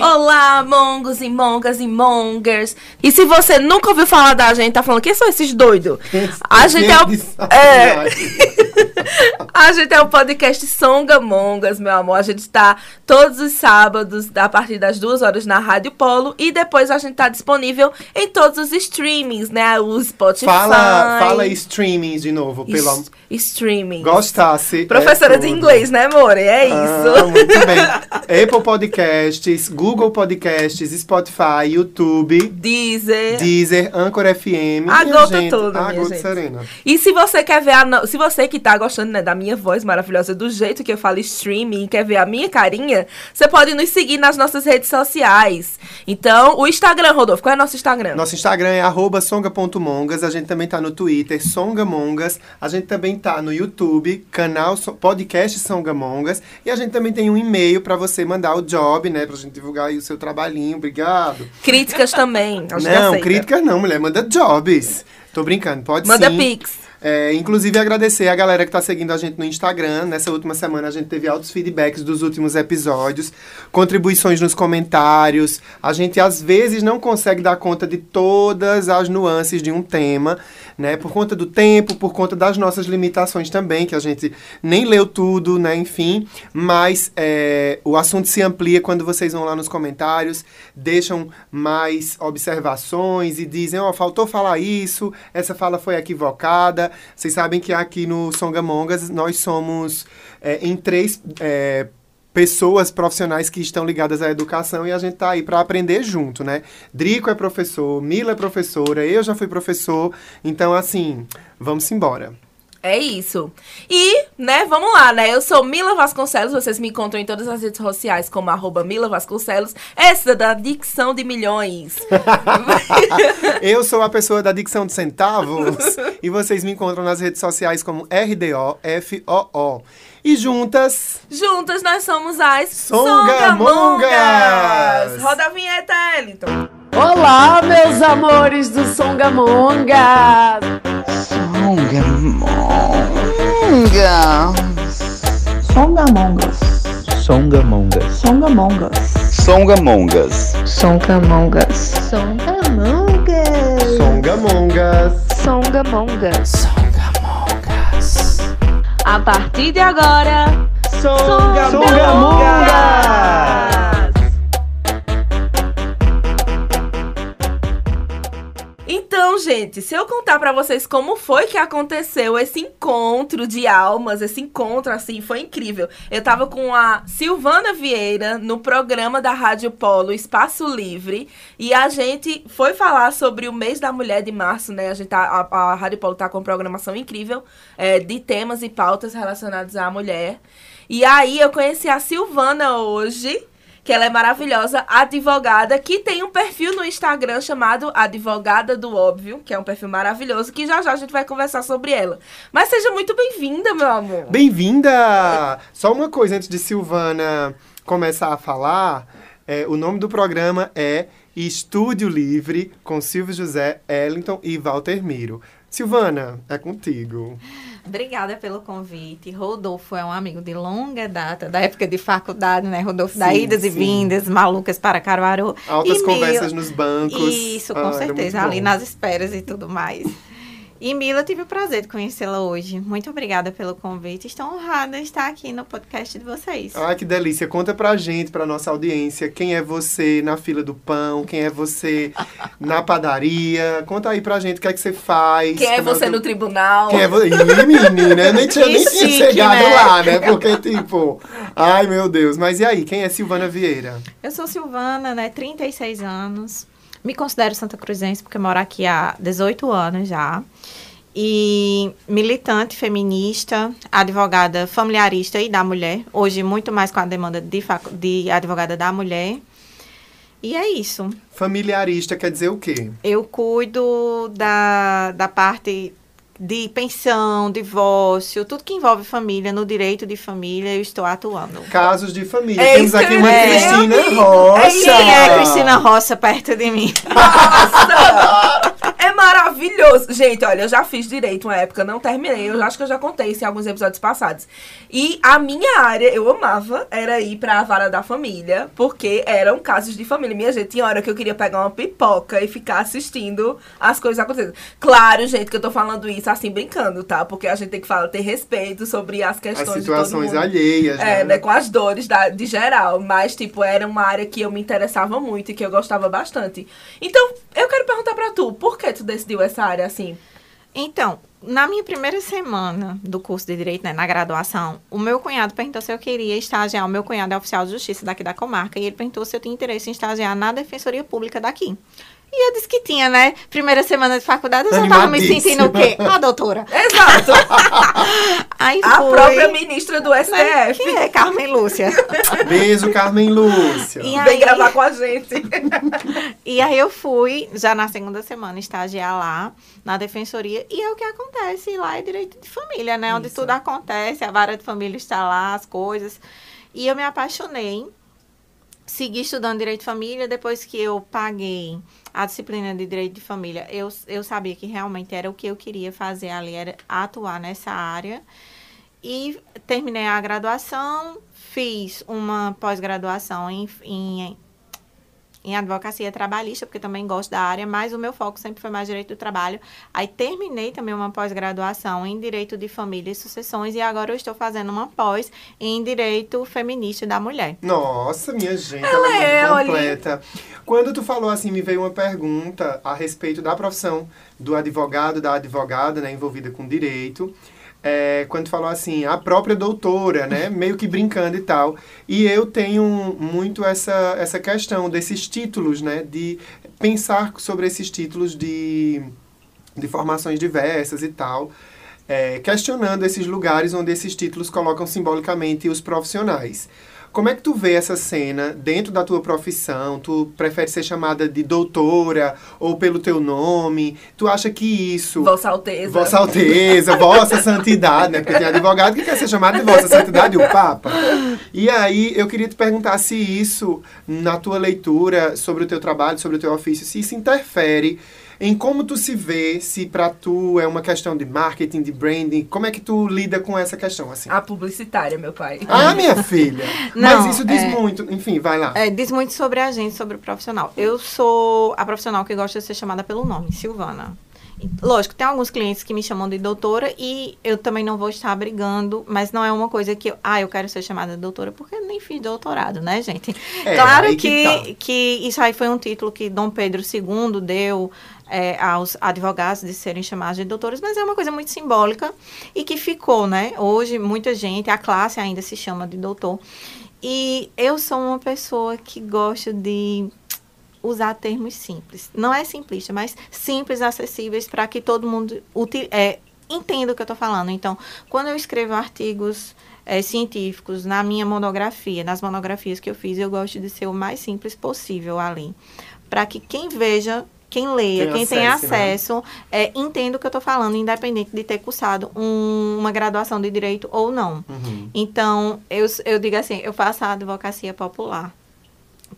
Olá, mongos e mongas e mongers. E se você nunca ouviu falar da gente, tá falando, quem são esses doidos? A gente é o. É, a gente é o podcast Songamongas, meu amor. A gente tá todos os sábados, a partir das duas horas na Rádio Polo. E depois a gente tá disponível em todos os streamings, né? O Spotify. Fala, fala streaming de novo, pelo amor. Streaming. Gostasse. Professora é de tudo. inglês, né, More? É isso. Ah, muito bem. Apple Podcasts, Google Podcasts, Spotify, YouTube, Deezer. Deezer, Anchor FM. A minha gota gente, toda, A minha gota gente. serena. E se você quer ver a. no- Se você que tá gostando né, da minha voz maravilhosa, do jeito que eu falo streaming, e quer ver a minha carinha, você pode nos seguir nas nossas redes sociais. Então, o Instagram, Rodolfo, qual é o nosso Instagram? Nosso Instagram é arroba songa.mongas. A gente também tá no Twitter, songamongas. A gente também tá no YouTube, canal podcast Songamongas. E a gente também tem um e-mail pra você mandar o job, né? Pra gente divulgar aí o seu trabalhinho. Obrigado. Críticas também. Não, críticas não, mulher. Manda jobs. Tô brincando, pode Manda sim. pix. É, inclusive, agradecer a galera que tá seguindo a gente no Instagram. Nessa última semana, a gente teve altos feedbacks dos últimos episódios, contribuições nos comentários. A gente, às vezes, não consegue dar conta de todas as nuances de um tema, né? Por conta do tempo, por conta das nossas limitações também, que a gente nem leu tudo, né? Enfim. Mas é, o assunto se amplia quando vocês vão lá nos comentários, deixam mais observações e dizem, ó, faltou falar isso, essa fala foi equivocada. Vocês sabem que aqui no Songamongas nós somos é, em três é, pessoas profissionais que estão ligadas à educação e a gente tá aí para aprender junto, né? Drico é professor, Mila é professora, eu já fui professor, então assim, vamos embora. É isso. E, né, vamos lá, né? Eu sou Mila Vasconcelos, vocês me encontram em todas as redes sociais como arroba Mila Vasconcelos, essa da dicção de milhões. Eu sou a pessoa da dicção de centavos e vocês me encontram nas redes sociais como RDOFOO. E juntas, Juntas nós somos as Songamongas! Songamongas! Roda a vinheta, Ellington. Olá, meus amores do Songamonga! Songamongas. Songamongas. Songamongas. Songamongas. Songamongas. Songamongas. Songamongas. A partir de agora, Então, gente, se eu contar pra vocês como foi que aconteceu esse encontro de almas, esse encontro assim, foi incrível. Eu tava com a Silvana Vieira no programa da Rádio Polo Espaço Livre e a gente foi falar sobre o mês da mulher de março, né? A gente tá, a, a Rádio Polo tá com programação incrível é, de temas e pautas relacionados à mulher. E aí eu conheci a Silvana hoje que ela é maravilhosa, advogada, que tem um perfil no Instagram chamado Advogada do Óbvio, que é um perfil maravilhoso, que já já a gente vai conversar sobre ela. Mas seja muito bem-vinda, meu amor. Bem-vinda! Só uma coisa antes de Silvana começar a falar, é, o nome do programa é Estúdio Livre com Silvio José, Ellington e Walter Miro. Silvana, é contigo. Obrigada pelo convite. Rodolfo é um amigo de longa data, da época de faculdade, né? Rodolfo, da Sim, idas e sim. vindas, malucas para Caruaru. Altas E conversas Mila- nos bancos. Isso, com Ah, certeza, ali nas esperas e tudo mais. E Mila, tive o prazer de conhecê-la hoje. Muito obrigada pelo convite. Estou honrada de estar aqui no podcast de vocês. Ai, que delícia. Conta pra gente, pra nossa audiência, quem é você na fila do pão, quem é você na padaria. Conta aí pra gente o que é que você faz. Quem é como você no tribunal? Quem é você? Ih, menina, eu nem tinha, Que nem tinha chique, chegado né? lá, né? Porque, tipo, ai meu Deus. Mas e aí, quem é Silvana Vieira? Eu sou Silvana, né? 36 anos. Me considero Santa Cruzense porque moro aqui há 18 anos já. E militante feminista, advogada familiarista e da mulher. Hoje, muito mais com a demanda de, de advogada da mulher. E é isso. Familiarista quer dizer o quê? Eu cuido da, da parte de pensão, divórcio, tudo que envolve família, no direito de família, eu estou atuando. Casos de família. É Temos aqui uma dizer, Cristina. Rocha. É. Quem é Cristina Roça perto de mim? Nossa! É maravilhoso. Gente, olha, eu já fiz direito uma época, não terminei. Eu acho que eu já contei isso em alguns episódios passados. E a minha área, eu amava, era ir pra vara da família, porque eram casos de família. Minha gente, tinha hora que eu queria pegar uma pipoca e ficar assistindo as coisas acontecendo. Claro, gente, que eu tô falando isso assim brincando, tá? Porque a gente tem que falar, ter respeito sobre as As questões de todo situações alheias, É, né? né, com as dores da, de geral. Mas, tipo, era uma área que eu me interessava muito e que eu gostava bastante. Então, eu quero perguntar pra tu, por que tu decidiu essa área assim? Então, na minha primeira semana do curso de Direito, né, na graduação, o meu cunhado perguntou se eu queria estagiar. O meu cunhado é oficial de justiça daqui da comarca. E ele perguntou se eu tinha interesse em estagiar na Defensoria Pública daqui. E eu disse que tinha, né? Primeira semana de faculdade, eu já tava me sentindo o quê? A doutora. Exato! Aí a fui, própria ministra do né, STF Que é Carmen Lúcia. Beijo, Carmen Lúcia. E vem aí- gravar com a gente. E aí eu fui, já na segunda semana, estagiar lá na defensoria. E é o que acontece lá é direito de família, né? Onde tudo acontece, a vara de família está lá, as coisas. E eu me apaixonei. Segui estudando direito de família. Depois que eu paguei a disciplina de direito de família, eu, eu sabia que realmente era o que eu queria fazer ali, era atuar nessa área. E terminei a graduação, fiz uma pós-graduação em, em, em advocacia trabalhista, porque também gosto da área, mas o meu foco sempre foi mais direito do trabalho. Aí terminei também uma pós-graduação em direito de família e sucessões, e agora eu estou fazendo uma pós em direito feminista da mulher. Nossa, minha gente, ela, é, é muito completa. Quando tu falou assim, me veio uma pergunta a respeito da profissão do advogado, da advogada, né, envolvida com direito. É, quando falou assim, a própria doutora, né, meio que brincando e tal. E eu tenho muito essa, essa questão desses títulos, né, de pensar sobre esses títulos de, de formações diversas e tal. é, questionando esses lugares onde esses títulos colocam simbolicamente os profissionais. Como é que tu vê essa cena dentro da tua profissão? Tu prefere ser chamada de doutora ou pelo teu nome? Tu acha que isso... Vossa Alteza. Vossa Alteza, Vossa Santidade, né? Porque tem advogado que quer ser chamado de Vossa Santidade, o Papa. E aí, eu queria te perguntar se isso, na tua leitura sobre o teu trabalho, sobre o teu ofício, se isso interfere em como tu se vê, se pra tu é uma questão de marketing, de branding, como é que tu lida com essa questão, assim? A publicitária, meu pai. Ah, minha filha! Não, Mas isso diz é- muito. Enfim, vai lá. É, diz muito sobre a gente, sobre o profissional. Eu sou a profissional que gosta de ser chamada pelo nome, Silvana. Lógico, tem alguns clientes que me chamam de doutora e eu também não vou estar brigando, mas não é uma coisa que eu, ah, eu quero ser chamada de doutora, porque eu nem fiz doutorado, né, gente? É, claro que que, tá. que isso aí foi um título que Dom Pedro II deu é, aos advogados de serem chamados de doutores, mas é uma coisa muito simbólica e que ficou, né? Hoje, muita gente, a classe ainda se chama de doutor. E eu sou uma pessoa que gosta de usar termos simples. Não é simplista, mas simples, acessíveis para que todo mundo é, entenda o que eu estou falando. Então, quando eu escrevo artigos é, científicos na minha monografia, nas monografias que eu fiz, eu gosto de ser o mais simples possível ali. Para que quem veja, quem leia, Tem quem tem acesso, né? acesso, é, entenda o que eu estou falando, independente de ter cursado um- uma graduação de direito ou não. Uhum. Então, eu, eu digo assim, eu faço a advocacia popular.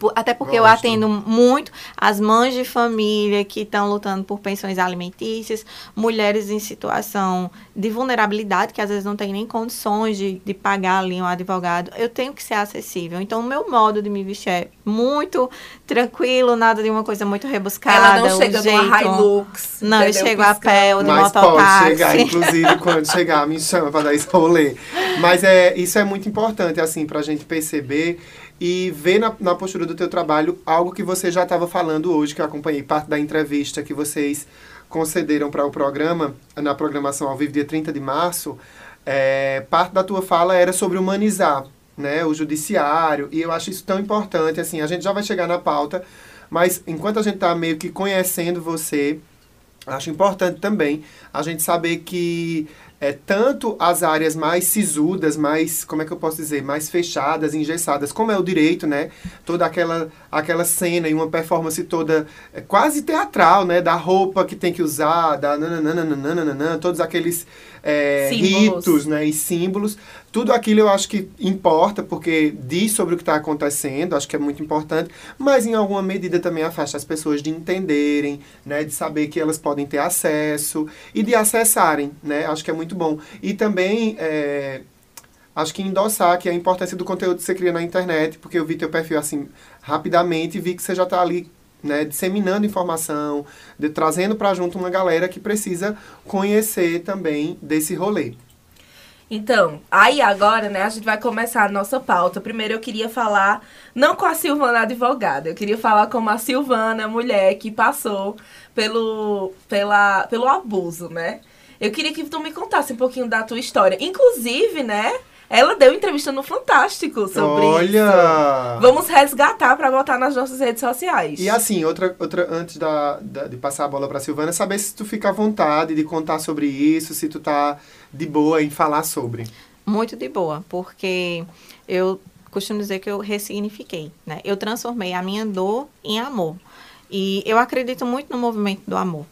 Por- Até porque eu Gosto. atendo muito as mães de família que estão lutando por pensões alimentícias, mulheres em situação de vulnerabilidade, que às vezes não tem nem condições de, de pagar ali um advogado. Eu tenho que ser acessível. Então, o meu modo de me vestir é muito tranquilo, nada de uma coisa muito rebuscada. Ela não chega jeito... numa Hilux. Não, eu chego a pé ou de Mas pode mototáxi. chegar, inclusive, quando chegar, me chama para dar esse rolê. Mas é, isso é muito importante, assim, pra gente perceber e ver na, na postura do teu trabalho algo que você já estava falando hoje, que eu acompanhei parte da entrevista que vocês concederam para o programa, na programação ao vivo, dia 30 de março. É, parte da tua fala era sobre humanizar né, o judiciário, e eu acho isso tão importante, assim, a gente já vai chegar na pauta, mas enquanto a gente está meio que conhecendo você, Acho importante também a gente saber que é, tanto as áreas mais sisudas, mais, como é que eu posso dizer, mais fechadas, engessadas, como é o direito, né? Toda aquela, aquela cena e uma performance toda é, quase teatral, né? Da roupa que tem que usar, da nananana, todos aqueles é, ritos, né? E símbolos. Tudo aquilo eu acho que importa, porque diz sobre o que está acontecendo, acho que é muito importante, mas em alguma medida também afasta as pessoas de entenderem, né? De saber que elas podem ter acesso e de acessarem, né? Acho que é muito bom. E também é, acho que endossar que a importância do conteúdo que você cria na internet, porque eu vi teu perfil assim rapidamente e vi que você já está ali né, disseminando informação, de, trazendo para junto uma galera que precisa conhecer também desse rolê. Então, aí agora, né, a gente vai começar a nossa pauta. Primeiro eu queria falar, não com a Silvana advogada, eu queria falar como a Silvana, mulher que passou pelo, pela, pelo abuso, né? Eu queria que tu me contasse um pouquinho da tua história. Inclusive, né, ela deu entrevista no Fantástico sobre isso. Olha! Vamos resgatar pra botar nas nossas redes sociais. E assim, outra, outra antes da, da- de passar a bola pra Silvana, saber se tu fica à vontade de contar sobre isso, se tu tá de boa em falar sobre. Muito de boa, porque eu costumo dizer que eu ressignifiquei, né? Eu transformei a minha dor em amor. E eu acredito muito no movimento do amor.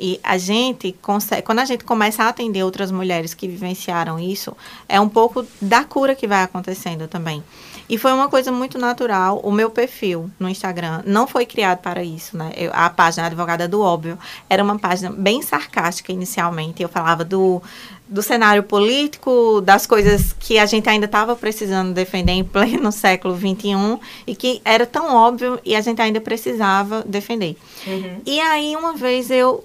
E a gente consegue, quando a gente começa a atender outras mulheres que vivenciaram isso, é um pouco da cura que vai acontecendo também. E foi uma coisa muito natural. O meu perfil no Instagram não foi criado para isso, né? Eu- a página Advogada do Óbvio era uma página bem sarcástica inicialmente. Eu falava do, do cenário político, das coisas que a gente ainda estava precisando defender em pleno século XXI e que era tão óbvio e a gente ainda precisava defender. Uhum. E aí, uma vez eu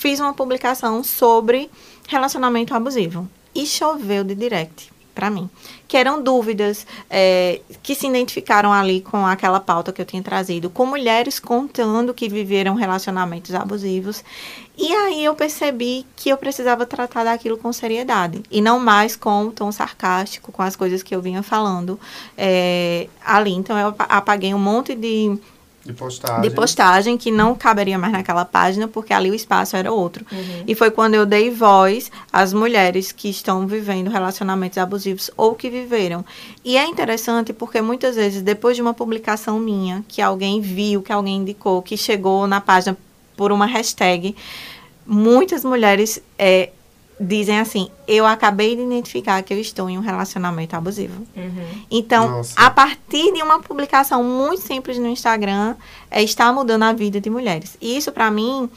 fiz uma publicação sobre relacionamento abusivo e choveu de direct para mim, que eram dúvidas é, que se identificaram ali com aquela pauta que eu tinha trazido, com mulheres contando que viveram relacionamentos abusivos. E aí eu percebi que eu precisava tratar daquilo com seriedade e não mais com tom sarcástico, com as coisas que eu vinha falando é, ali. Então eu apa- apaguei um monte de De postagem. de postagem que não caberia mais naquela página, porque ali o espaço era outro. Uhum. E foi quando eu dei voz às mulheres que estão vivendo relacionamentos abusivos ou que viveram. E é interessante porque muitas vezes, depois de uma publicação minha, que alguém viu, que alguém indicou, que chegou na página por uma hashtag, muitas mulheres é, dizem assim: Eu acabei de identificar que eu estou em um relacionamento abusivo. Uhum. Então, Nossa. a partir de uma publicação muito simples no Instagram, é, está mudando a vida de mulheres. E isso, para mim,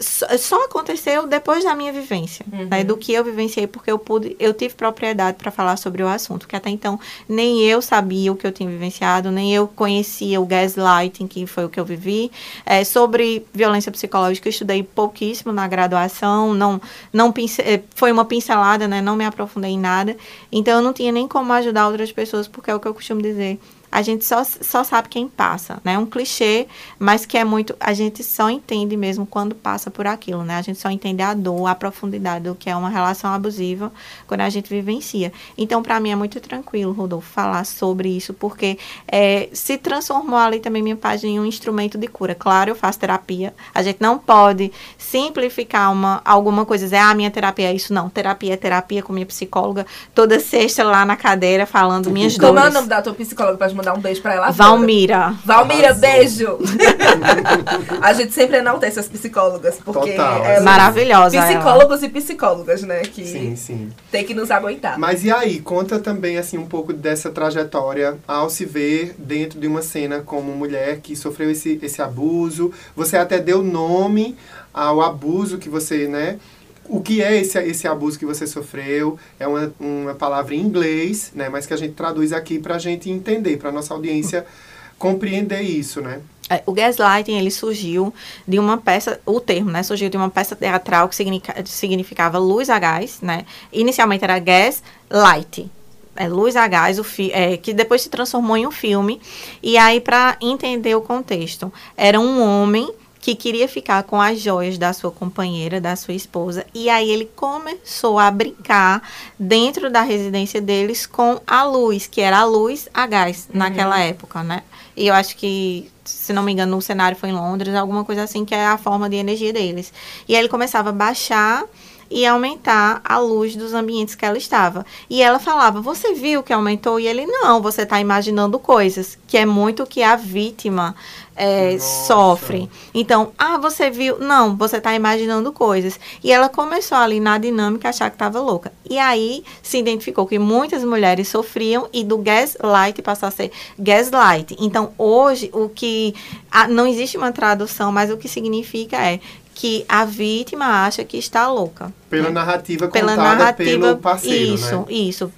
só, aconteceu depois da minha vivência, Uhum. né, do que eu vivenciei, porque eu pude, eu tive propriedade para falar sobre o assunto, que até então nem eu sabia o que eu tinha vivenciado, nem eu conhecia o gaslighting, que foi o que eu vivi. É, sobre violência psicológica, eu estudei pouquíssimo na graduação, não, não pince- eh, foi uma pincelada, né, não me aprofundei em nada. Então, eu não tinha nem como ajudar outras pessoas, porque é o que eu costumo dizer. A gente só, só sabe quem passa, né? É um clichê, mas que é muito. A gente só entende mesmo quando passa por aquilo, né? A gente só entende a dor, a profundidade do que é uma relação abusiva quando a gente vivencia. Então, para mim é muito tranquilo, Rodolfo, falar sobre isso, porque é, se transformou ali também minha página em um instrumento de cura. Claro, eu faço terapia. A gente não pode simplificar uma, alguma coisa, dizer, ah, minha terapia é isso. Não, terapia é terapia com minha psicóloga, toda sexta lá na cadeira, falando minhas Como é o dores. nome da tua psicóloga pra te mandar um beijo pra ela? agora? Valmira. Valmira, Arrasou. beijo! a gente sempre enaltece as psicólogas, porque Total, elas- Maravilhosa. ela. Psicólogos e psicólogas, né? Que Sim, sim. tem que nos aguentar. Mas e aí, conta também assim um pouco dessa trajetória ao se ver dentro de uma cena como mulher que sofreu esse, esse abuso. Você até deu nome ao abuso que você, né? O que é esse, esse abuso que você sofreu? É uma, uma palavra em inglês, né? Mas que a gente traduz aqui pra gente entender, pra nossa audiência compreender isso, né? É, O gaslighting, ele surgiu de uma peça, o termo, né, surgiu de uma peça teatral que significa- significava luz a gás, né, inicialmente era gas light, é, luz a gás, o fi, é, que depois se transformou em um filme, e aí para entender o contexto, era um homem que queria ficar com as joias da sua companheira, da sua esposa, e aí ele começou a brincar dentro da residência deles com a luz, que era a luz a gás naquela época, né? E eu acho que, se não me engano, o cenário foi em Londres, alguma coisa assim, que é a forma de energia deles. E aí ele começava a baixar e aumentar a luz dos ambientes que ela estava. E ela falava: Você viu que aumentou? E ele: Não, você está imaginando coisas, que é muito o que a vítima é, sofre. Então, ah, você viu? Não, você está imaginando coisas. E ela começou ali na dinâmica a achar que estava louca. E aí se identificou que muitas mulheres sofriam e do gaslight passou a ser gaslight. Então, hoje, o que. ah, não existe uma tradução, mas o que significa é que a vítima acha que está louca. Pela né? narrativa Pela contada narrativa. pelo parceiro, isso, né? isso.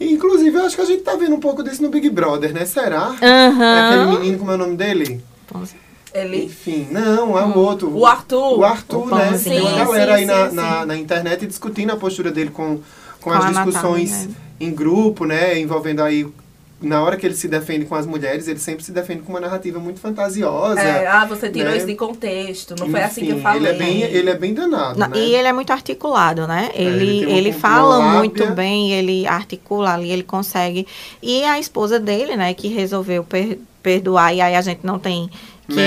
Inclusive, eu acho que a gente tá vendo um pouco disso no Big Brother, né? Será? É Aham. aquele menino, como é o nome dele? Ele. Enfim, não, é o outro. O Arthur. O Arthur, O né? Pãozinho. Tem uma Sim, galera sim, aí na, sim, na, sim. na internet discutindo a postura dele com, com, Com as discussões Natália, né? em grupo, né? Envolvendo aí. Na hora que ele se defende com as mulheres, ele sempre se defende com uma narrativa muito fantasiosa. É, ah, você tirou né? isso de contexto. Não foi assim que eu falei. Ele é bem, ele é bem danado, Não, né? E ele é muito articulado, né? É, ele ele, ele uma fala muito bem, ele articula ali, ele consegue. E a esposa dele, né, que resolveu per- perdoar, e aí a gente não tem que.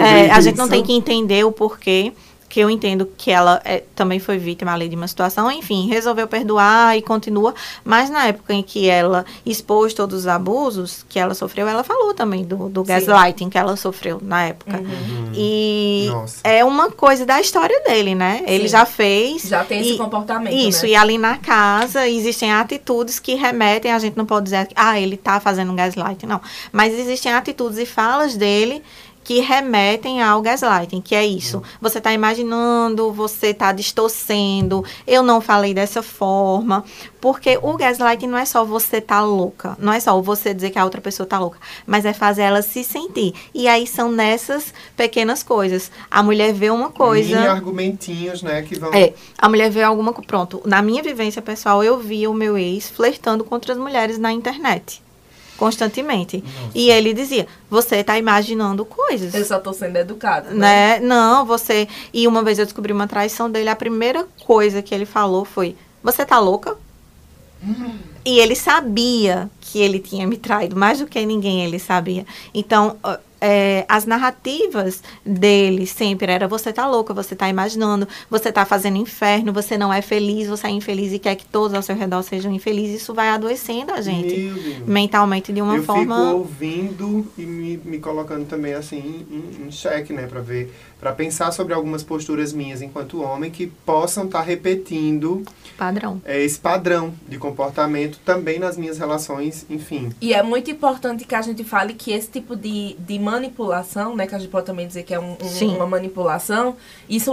É, a gente não tem que entender o porquê. Que eu entendo que ela é, também foi vítima ali de uma situação, enfim, resolveu perdoar e continua. Mas na época em que ela expôs todos os abusos que ela sofreu, ela falou também do, do gaslighting que ela sofreu na época. Uhum. E Nossa. é uma coisa da história dele, né? Ele Sim. já fez. Já tem esse e- comportamento. Isso, né? e ali na casa existem atitudes que remetem, a gente não pode dizer, ah, ele tá fazendo um gaslight, não. Mas existem atitudes e falas dele que remetem ao gaslighting, que é isso. Você tá imaginando, você tá distorcendo, eu não falei dessa forma. Porque o gaslighting não é só você tá louca, não é só você dizer que a outra pessoa tá louca, mas é fazer ela se sentir. E aí são nessas pequenas coisas. A mulher vê uma coisa. Mini argumentinhos, né? Que vão. É, a mulher vê alguma coisa. Pronto, na minha vivência pessoal, eu via o meu ex flertando com outras mulheres na internet. Constantemente. E ele dizia: Você tá imaginando coisas. Eu só tô sendo educada. Né? Né? Não, você. E uma vez eu descobri uma traição dele, a primeira coisa que ele falou foi: Você tá louca? E ele sabia que ele tinha me traído, mais do que ninguém ele sabia. Então, é, as narrativas dele sempre era você tá louca, você tá imaginando, você tá fazendo inferno, você não é feliz, você é infeliz e quer que todos ao seu redor sejam infelizes. Isso vai adoecendo a gente mentalmente de uma eu forma. fico ouvindo e me, me colocando também assim em, em xeque, né, para ver, para pensar sobre algumas posturas minhas enquanto homem que possam estar repetindo Padrão. é, esse padrão de comportamento também nas minhas relações, enfim. E é muito importante que a gente fale que esse tipo de, de manipulação, né, que a gente pode também dizer que é um- um- uma manipulação, isso,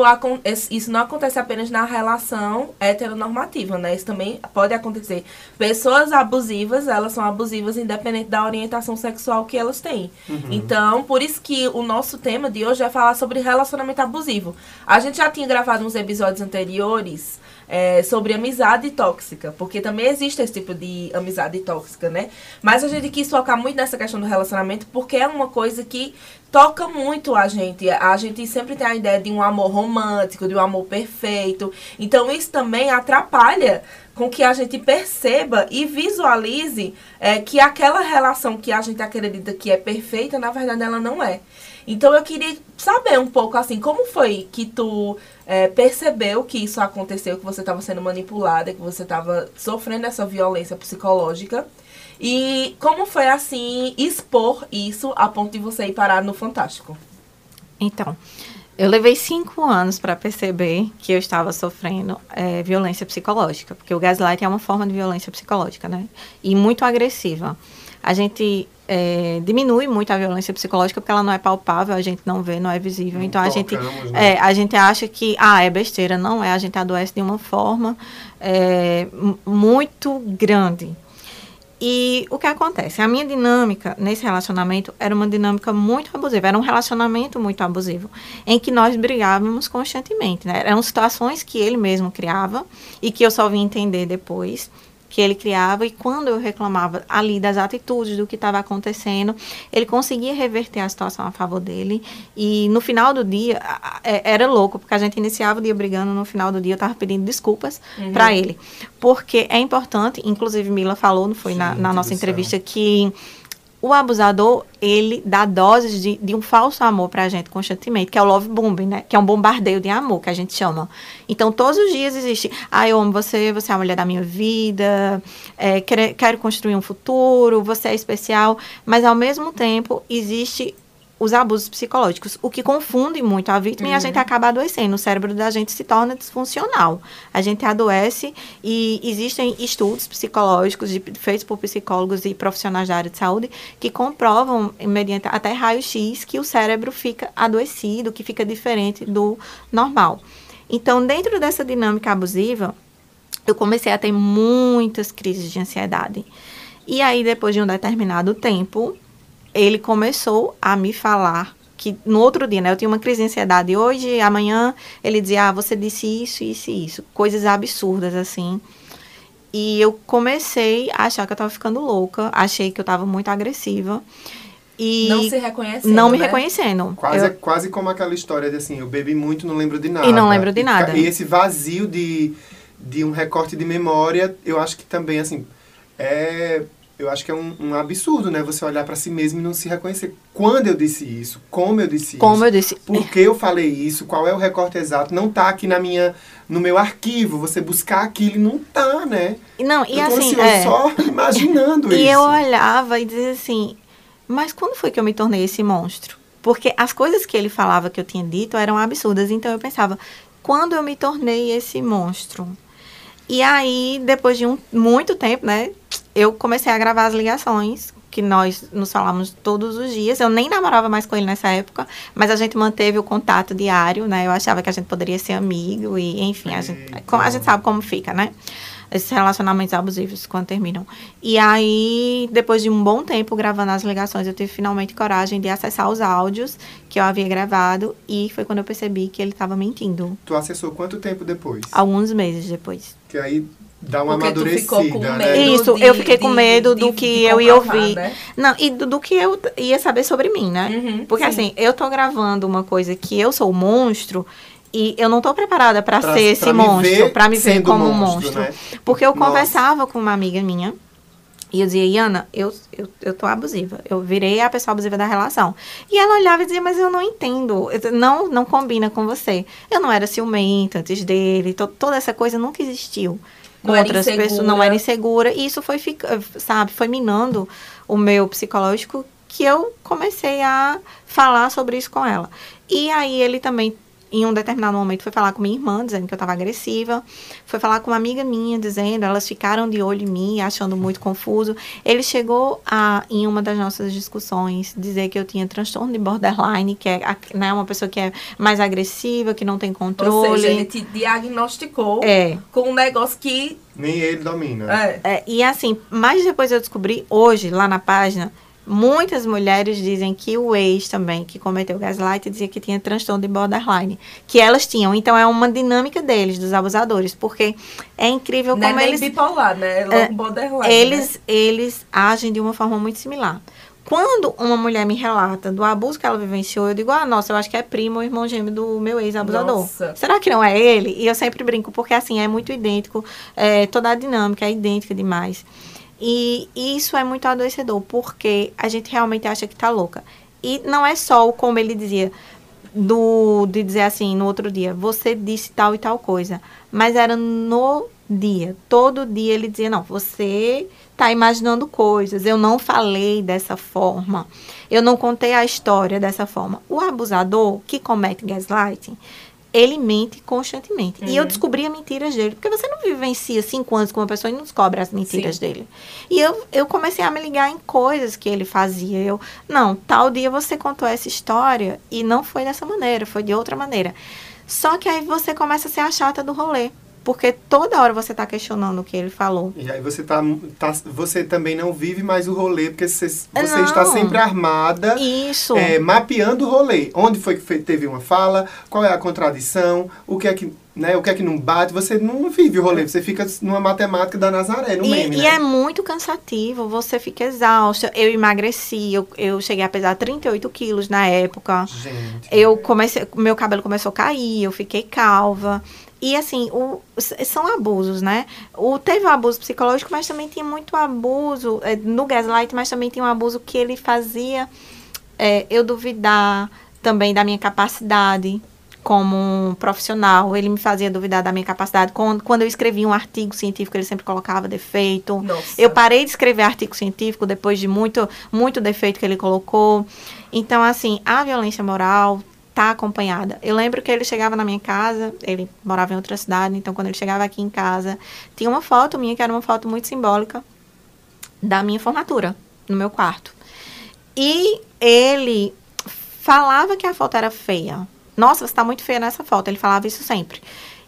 isso não acontece apenas na relação heteronormativa, né? Isso também pode acontecer. Pessoas abusivas, elas são abusivas independente da orientação sexual que elas têm. Então, por isso que o nosso tema de hoje é falar sobre relacionamento abusivo. A gente já tinha gravado uns episódios anteriores é, sobre amizade tóxica, porque também existe esse tipo de amizade tóxica, né? Mas a gente quis focar muito nessa questão do relacionamento porque é uma coisa que toca muito a gente. A gente sempre tem a ideia de um amor romântico, de um amor perfeito. Então isso também atrapalha com que a gente perceba e visualize é, que aquela relação que a gente acredita que é perfeita, na verdade ela não é. Então eu queria saber um pouco assim, como foi que tu é, percebeu que isso aconteceu, que você estava sendo manipulada, que você estava sofrendo essa violência psicológica. E como foi assim expor isso a ponto de você ir parar no Fantástico? Então, eu levei cinco anos para perceber que eu estava sofrendo eh, violência psicológica, porque o gaslight é uma forma de violência psicológica, né? E muito agressiva. A gente eh, diminui muito a violência psicológica porque ela não é palpável, a gente não vê, não é visível. Não então a gente, tocamos, né? é, a gente acha que ah, é besteira, não é. A gente adoece de uma forma m- muito grande. E o que acontece? A minha dinâmica nesse relacionamento era uma dinâmica muito abusiva, era um relacionamento muito abusivo, em que nós brigávamos constantemente. Né? Eram situações que ele mesmo criava e que eu só vim entender depois que ele criava e quando eu reclamava ali das atitudes do que estava acontecendo, ele conseguia reverter a situação a favor dele. E no final do dia é- era louco porque a gente iniciava o dia brigando no final do dia eu estava pedindo desculpas para ele. Porque é importante inclusive Mila falou não foi na, Gente na do nossa entrevista que o abusador, ele dá doses de, de um falso amor pra gente constantemente, que é o love bombing, né? Que é um bombardeio de amor, que a gente chama. Então, todos os dias existe, ah, eu amo você, você é a mulher da minha vida, é, quero, quero construir um futuro, você é especial, mas ao mesmo tempo existe os abusos psicológicos, o que confunde muito a vítima e a gente acaba adoecendo. O cérebro da gente se torna disfuncional. A gente adoece e existem estudos psicológicos de- feitos por psicólogos e profissionais da área de saúde que comprovam, mediante até raio-x, que o cérebro fica adoecido, que fica diferente do normal. Então, dentro dessa dinâmica abusiva, eu comecei a ter muitas crises de ansiedade. E aí, depois de um determinado tempo, ele começou a me falar que no outro dia, né, eu tinha uma crise de ansiedade. Hoje, amanhã, ele dizia, ah, você disse isso, isso e isso. Coisas absurdas, assim. E eu comecei a achar que eu tava ficando louca. Achei que eu tava muito agressiva. E Não se reconhecendo, não me né? reconhecendo. Quase, Eu- quase como aquela história de assim, eu bebi muito, não lembro de nada. E não lembro de E nada. fica- E esse vazio de, de um recorte de memória, eu acho que também, assim, é... Eu acho que é um, um absurdo, né? Você olhar pra si mesmo e não se reconhecer. Quando eu disse isso? Como eu disse como isso? eu disse, Por que eu falei isso? Qual é o recorte exato? Não tá aqui na minha, no meu arquivo. Você buscar aquilo e não tá, né? não, e eu tô assim, ansioso é, só imaginando E isso. eu olhava e dizia assim, mas quando foi que eu me tornei esse monstro? Porque as coisas que ele falava que eu tinha dito eram absurdas. Então eu pensava, quando eu me tornei esse monstro? E aí, depois de um, muito tempo, né, eu comecei a gravar as ligações que nós nos falamos todos os dias. Eu nem namorava mais com ele nessa época, mas a gente manteve o contato diário, né? Eu achava que a gente poderia ser amigo e, enfim, a gente, a gente sabe como fica, né? Esses relacionamentos abusivos quando terminam. E aí, depois de um bom tempo gravando as ligações, eu tive finalmente coragem de acessar os áudios que eu havia gravado e foi quando eu percebi que ele estava mentindo. Tu acessou quanto tempo depois? Alguns meses depois. Que aí dá uma Porque tu ficou com amadurecida, medo né? Isso, de- eu fiquei com medo de- do de que eu ia ouvir. né? Não, e do, do que eu ia saber sobre mim, né? Uhum, Porque sim. assim, eu tô gravando uma coisa que eu sou o monstro e eu não tô preparada pra Pra- ser esse monstro, pra me ver como um monstro, monstro. né? Porque eu Nossa. conversava com uma amiga minha e eu dizia, Iana, eu, eu, eu tô abusiva. Eu virei a pessoa abusiva da relação. E ela olhava e dizia, mas eu não entendo. Não, não combina com você. Eu não era ciumenta antes dele. to- toda essa coisa nunca existiu. Com outras pessoas, não insegura. era insegura. E isso foi, sabe, foi minando o meu psicológico que eu comecei a falar sobre isso com ela. E aí ele também, em um determinado momento, foi falar com minha irmã, dizendo que eu estava agressiva. Foi falar com uma amiga minha, dizendo, elas ficaram de olho em mim, achando muito confuso. Ele chegou a, em uma das nossas discussões, dizer que eu tinha transtorno de borderline, que é né, uma pessoa que é mais agressiva, que não tem Ou controle. seja, ele te diagnosticou É. com um negócio que. Nem ele domina. É. É, e assim, mas depois eu descobri, hoje, lá na página, muitas mulheres dizem que o ex também, que cometeu gaslight, dizia que tinha transtorno de borderline. Que elas tinham. Então é uma dinâmica deles, dos abusadores. Porque é incrível Não é como nem eles. bipolar, né? É É, borderline. Eles, né? eles agem de uma forma muito similar. Quando uma mulher me relata do abuso que ela vivenciou, eu digo, ah, nossa, eu acho que é primo ou irmão gêmeo do meu ex-abusador. Será que não é ele? E eu sempre brinco, porque assim, é muito idêntico, é, toda a dinâmica é idêntica demais. E isso é muito adoecedor, porque a gente realmente acha que tá louca. E não é só o como ele dizia, do de dizer assim no outro dia, você disse tal e tal coisa, mas era no dia, todo dia ele dizia não, você tá imaginando coisas, eu não falei dessa forma, eu não contei a história dessa forma. O abusador que comete gaslighting, ele mente constantemente. E eu descobria mentiras dele. Porque você não vivencia cinco anos com uma pessoa e não descobre as mentiras Sim. dele. E eu, eu comecei a me ligar em coisas que ele fazia. Eu, não, tal dia você contou essa história e não foi dessa maneira, foi de outra maneira. Só que aí você começa a ser a chata do rolê. Porque toda hora você tá questionando o que ele falou. E aí você tá, tá- Você também não vive mais o rolê, porque você, você Não. está sempre armada. Isso. é, mapeando o rolê. Onde foi que teve uma fala? Qual é a contradição? O que é que, né, o que é que não bate? Você não vive o rolê, você fica numa matemática da Nazaré, no E, meme, e né? é muito cansativo, você fica exausta. Eu emagreci, eu, eu cheguei a pesar 38 quilos na época. Gente. Eu comecei, meu cabelo começou a cair, eu fiquei calva. E assim, o, são abusos, né? O, teve o abuso psicológico, mas também tinha muito abuso é, no gaslight, mas também tinha um abuso que ele fazia é, eu duvidar também da minha capacidade como um profissional. Ele me fazia duvidar da minha capacidade. Quando, quando eu escrevia um artigo científico, ele sempre colocava defeito. Nossa. Eu parei de escrever artigo científico depois de muito, muito defeito que ele colocou. Então, assim, a violência moral tá acompanhada. Eu lembro que ele chegava na minha casa, ele morava em outra cidade, então quando ele chegava aqui em casa, tinha uma foto minha que era uma foto muito simbólica da minha formatura no meu quarto. E ele falava que a foto era feia. Nossa, você tá muito feia nessa foto. Ele falava isso sempre.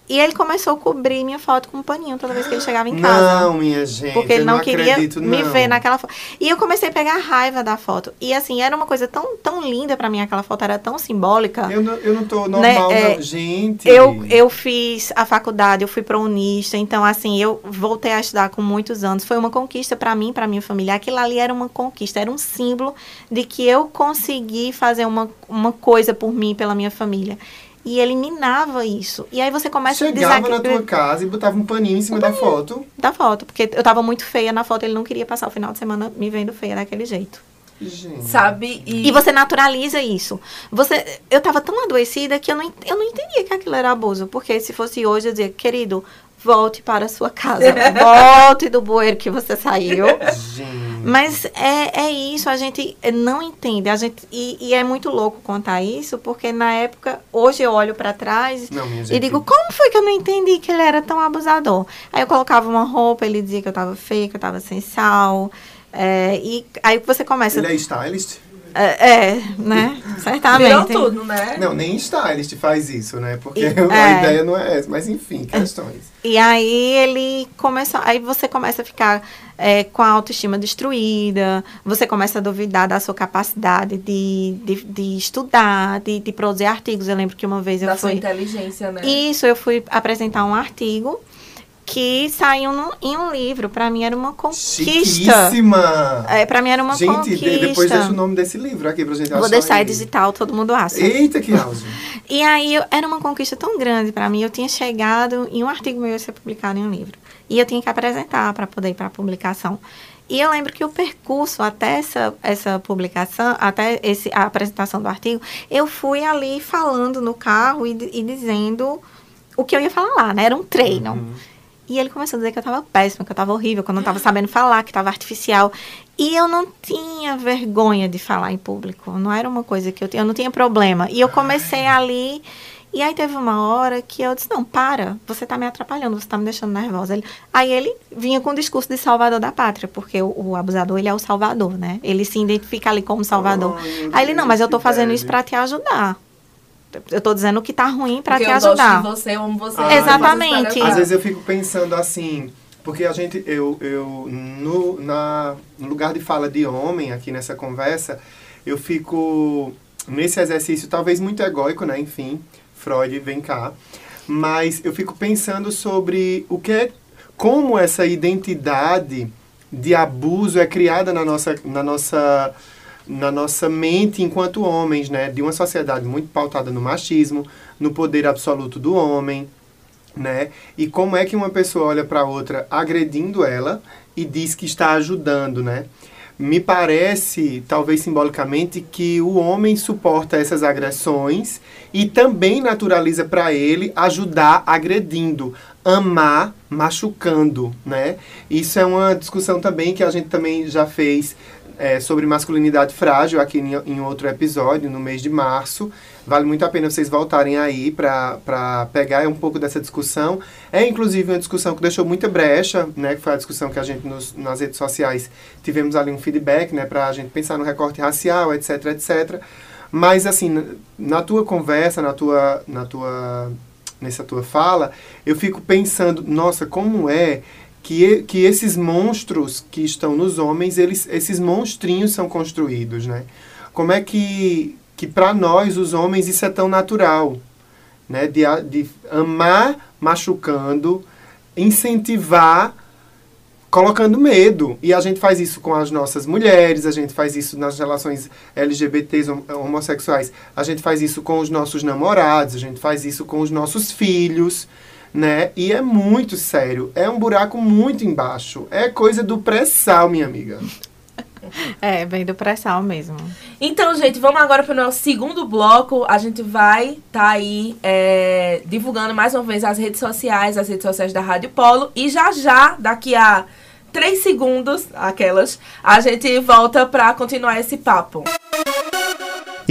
E ele começou a cobrir minha foto com um paninho toda vez que ele chegava em casa. Não, minha gente. Porque ele eu não, queria acredito, me não. ver naquela foto. E eu comecei a pegar raiva da foto. E assim, era uma coisa tão, tão linda pra mim, aquela foto era tão simbólica. Eu não, eu não tô normal, Né, é, não. Gente. Eu, eu fiz a faculdade, eu fui para Unista, então assim, eu voltei a estudar com muitos anos. Foi uma conquista para mim, para minha família. Aquilo ali era uma conquista, era um símbolo de que eu consegui fazer uma, uma coisa por mim, pela minha família. E ele minava isso. E aí você começa a Chegava na tua casa e botava um paninho em cima da foto. da foto, porque eu tava muito feia na foto, ele não queria passar o final de semana me vendo feia daquele jeito. Gente. Sabe? E, E você naturaliza isso. Você, eu tava tão adoecida que eu não, eu não entendia que aquilo era abuso. Porque se fosse hoje, eu dizia, querido, volte para a sua casa. volte do bueiro que você saiu. Gente. Mas é, é isso, a gente não entende. A gente, e, e é muito louco contar isso, porque na época, hoje eu olho para trás Não, e digo, como foi que eu não entendi que ele era tão abusador? Aí eu colocava uma roupa, ele dizia que eu tava feia, que eu tava sem sal. é, e aí você começa. Ele é stylist? É, é, né? Certamente. virou tudo, né? Não, nem stylist faz isso, né? Porque E- a é. ideia não é essa. Mas enfim, questões. E aí ele começa. Aí você começa a ficar é, com a autoestima destruída, você começa a duvidar da sua capacidade de, de, de estudar, de, de produzir artigos. Eu lembro que uma vez eu Da sua fui. inteligência, né? Isso, eu fui apresentar um artigo que saiu no- em um livro. Pra mim era uma conquista. Chiquíssima! É, pra mim era uma gente, conquista. de- depois deixa o nome desse livro aqui pra gente. Vou deixar ele. digital, todo mundo acha. Eita, que auge. E aí eu- era uma conquista tão grande para mim. Eu tinha chegado em um artigo meu ia ser publicado em um livro. E eu tinha que apresentar para poder ir para a publicação. E eu lembro que o percurso até essa, essa publicação, até esse, a apresentação do artigo, eu fui ali falando no carro e, e dizendo o que eu ia falar lá, né? Era um treino. Uhum. E ele começou a dizer que eu tava péssima, que eu tava horrível, que eu não tava sabendo falar, que tava artificial. E eu não tinha vergonha de falar em público. Não era uma coisa que eu tinha, eu não tinha problema. E eu comecei ali. E aí teve uma hora que eu disse, não, para, você tá me atrapalhando, você tá me deixando nervosa. Ele- aí ele vinha com o discurso de salvador da pátria, porque o, o abusador, ele é o salvador, né? Ele se identifica ali como salvador. Ai, meu aí ele, não, mas eu tô fazendo isso pra te ajudar. Eu tô dizendo o que tá ruim pra Porque te eu ajudar. gosto de você, eu amo você. Ah, Exatamente. eu Às vezes eu fico pensando assim, porque a gente, eu, eu no, na, no lugar de fala de homem aqui nessa conversa, eu fico nesse exercício talvez muito egóico, né? Enfim, Freud, vem cá. Mas eu fico pensando sobre o que é, como essa identidade de abuso é criada na nossa, na nossa na nossa mente enquanto homens, né? De uma sociedade muito pautada no machismo, no poder absoluto do homem, né? E como é que uma pessoa olha para outra agredindo ela e diz que está ajudando, né? Me parece, talvez simbolicamente, que o homem suporta essas agressões e também naturaliza para ele ajudar agredindo, amar machucando, né? Isso é uma discussão também que a gente também já fez é, sobre masculinidade frágil aqui em, em outro episódio, no mês de março. Vale muito a pena vocês voltarem aí para pegar um pouco dessa discussão. É inclusive uma discussão que deixou muita brecha, né? Que foi a discussão que a gente nos, nas redes sociais tivemos ali um feedback, né? Para a gente pensar no recorte racial, etc, etc. Mas assim, na- na tua conversa, na tua, na tua, nessa tua fala, eu fico pensando, nossa, como é que, que esses monstros que estão nos homens, eles, esses monstrinhos são construídos, né? Como é que, que para nós, os homens, isso é tão natural, né? De, de amar machucando, incentivar colocando medo. E a gente faz isso com as nossas mulheres, a gente faz isso nas relações LGBTs hom- homossexuais, a gente faz isso com os nossos namorados, a gente faz isso com os nossos filhos, né? E é muito sério. É um buraco muito embaixo. É coisa do pré-sal, minha amiga. É, bem do pré-sal mesmo. Então, gente, vamos agora para o nosso segundo bloco. A gente vai estar aí é, divulgando mais uma vez as redes sociais, as redes sociais da Rádio Polo. E já já, daqui a três segundos, aquelas, a gente volta para continuar esse papo.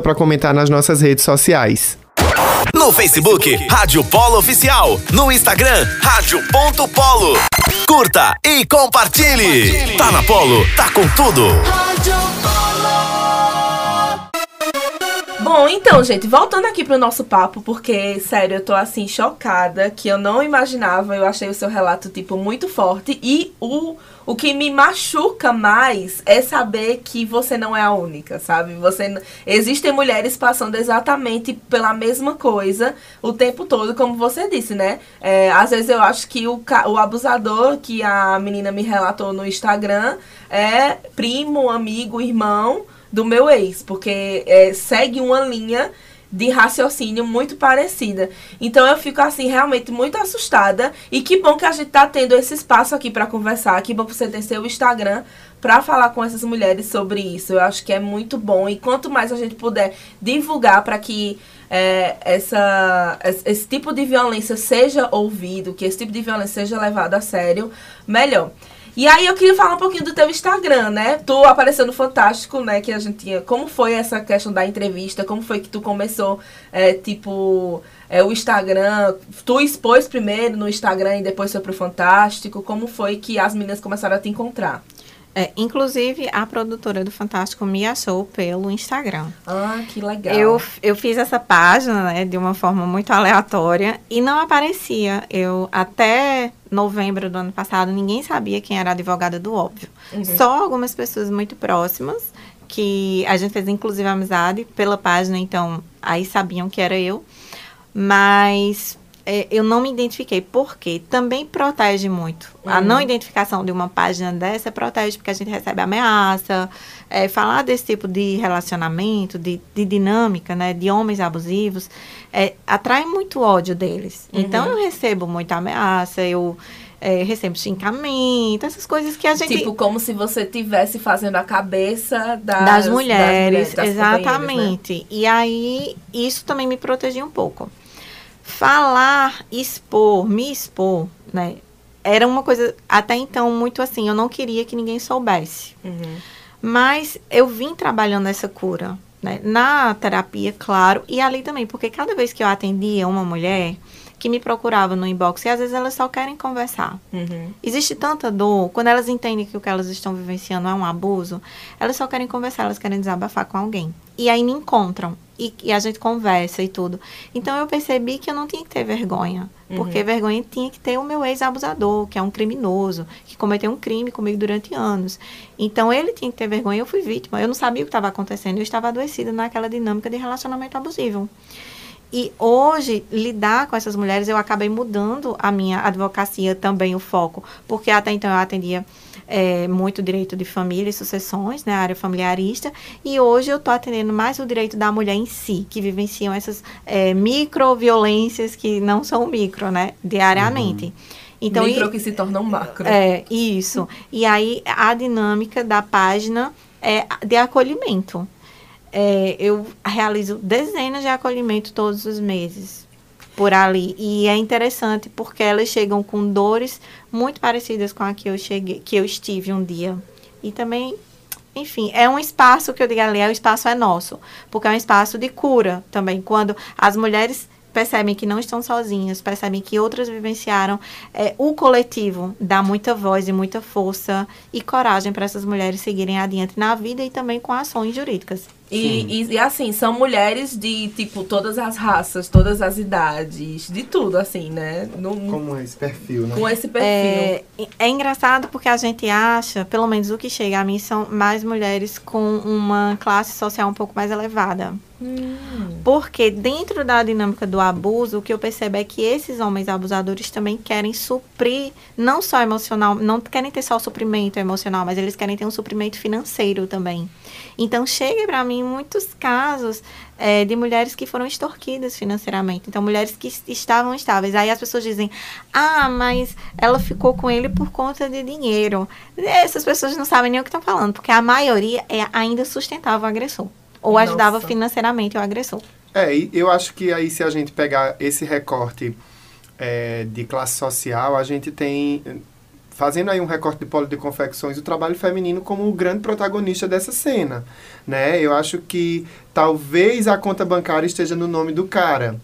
para comentar nas nossas redes sociais. No Facebook, Rádio Polo Oficial. No Instagram, Rádio.polo. Curta e compartilhe. Tá na Polo, tá com tudo. Bom, então, gente, voltando aqui pro nosso papo, porque, sério, eu tô assim, chocada, que eu não imaginava, eu achei o seu relato, tipo, muito forte. E o, o que me machuca mais é saber que você não é a única, sabe? Você Existem mulheres passando exatamente pela mesma coisa o tempo todo, como você disse, né? É, às vezes eu acho que o, o abusador que a menina me relatou no Instagram é primo, amigo, irmão do meu ex, porque é, segue uma linha de raciocínio muito parecida. Então eu fico assim realmente muito assustada e que bom que a gente tá tendo esse espaço aqui para conversar, que bom que você tem seu Instagram para falar com essas mulheres sobre isso. Eu acho que é muito bom e quanto mais a gente puder divulgar para que é, essa, esse tipo de violência seja ouvido, que esse tipo de violência seja levado a sério, melhor. E aí eu queria falar um pouquinho do teu Instagram, né? Tu apareceu no Fantástico, né? Que a gente tinha. Como foi essa questão da entrevista? Como foi que tu começou, é, tipo, é, o Instagram? Tu expôs primeiro no Instagram e depois foi pro Fantástico? Como foi que as meninas começaram a te encontrar? É, inclusive, a produtora do Fantástico me achou pelo Instagram. Ah, que legal. Eu, eu fiz essa página, né, de uma forma muito aleatória e não aparecia. Eu, até novembro do ano passado, ninguém sabia quem era a advogada do óbvio. Uhum. Só algumas pessoas muito próximas, que a gente fez inclusive amizade pela página, então aí sabiam que era eu. Mas é, eu não me identifiquei, porque também protege muito. Uhum. A não identificação de uma página dessa protege, porque a gente recebe ameaça. É, falar desse tipo de relacionamento, de, de dinâmica, né, de homens abusivos, é, atrai muito ódio deles. Uhum. Então, eu recebo muita ameaça, eu é, recebo xingamento, essas coisas que a gente... Tipo, como se você estivesse fazendo a cabeça das, das mulheres. Das mulheres das né? exatamente. Né? E aí, isso também me protegia um pouco falar, expor, me expor, né? Era uma coisa até então muito assim, eu não queria que ninguém soubesse. Uhum. Mas eu vim trabalhando essa cura, né? Na terapia, claro, e ali também, porque cada vez que eu atendia uma mulher, que me procuravam no inbox e às vezes elas só querem conversar. Uhum. Existe tanta dor, quando elas entendem que o que elas estão vivenciando é um abuso, elas só querem conversar, elas querem desabafar com alguém. E aí me encontram e, e a gente conversa e tudo. Então eu percebi que eu não tinha que ter vergonha, uhum. porque vergonha tinha que ter o meu ex-abusador, que é um criminoso, que cometeu um crime comigo durante anos. Então ele tinha que ter vergonha, eu fui vítima. Eu não sabia o que estava acontecendo, eu estava adoecida naquela dinâmica de relacionamento abusivo. E hoje, lidar com essas mulheres, eu acabei mudando a minha advocacia também, o foco. Porque até então eu atendia é, muito direito de família e sucessões, né, área familiarista. E hoje eu estou atendendo mais o direito da mulher em si, que vivenciam essas é, microviolências que não são micro, né, diariamente. Uhum. Então, micro e, que se tornam macro. É, isso. E aí a dinâmica da página é de acolhimento é, eu realizo dezenas de acolhimento todos os meses por ali. E é interessante porque elas chegam com dores muito parecidas com a que eu cheguei, que eu estive um dia. E também, enfim, é um espaço que eu digo ali, é o espaço é nosso, porque é um espaço de cura também. Quando as mulheres percebem que não estão sozinhas, percebem que outras vivenciaram, é, o coletivo dá muita voz e muita força e coragem para essas mulheres seguirem adiante na vida e também com ações jurídicas. E, e, e, assim, são mulheres de, tipo, todas as raças, todas as idades, de tudo, assim, né? No, Como esse perfil, né? com esse perfil. É, é engraçado porque a gente acha, pelo menos o que chega a mim, são mais mulheres com uma classe social um pouco mais elevada. Porque dentro da dinâmica do abuso, o que eu percebo é que esses homens abusadores também querem suprir, não só emocional, não querem ter só o suprimento emocional, mas eles querem ter um suprimento financeiro também. Então, chega para mim muitos casos é, de mulheres que foram extorquidas financeiramente. Então, mulheres que estavam estáveis. Aí as pessoas dizem, ah, mas ela ficou com ele por conta de dinheiro. Essas pessoas não sabem nem o que estão falando, porque a maioria é, ainda sustentava o agressor. Ou Nossa. ajudava financeiramente o agressor. É, e eu acho que aí se a gente pegar esse recorte é, de classe social, a gente tem, fazendo aí um recorte de polo de confecções, o trabalho feminino como o grande protagonista dessa cena, né? Eu acho que talvez a conta bancária esteja no nome do cara,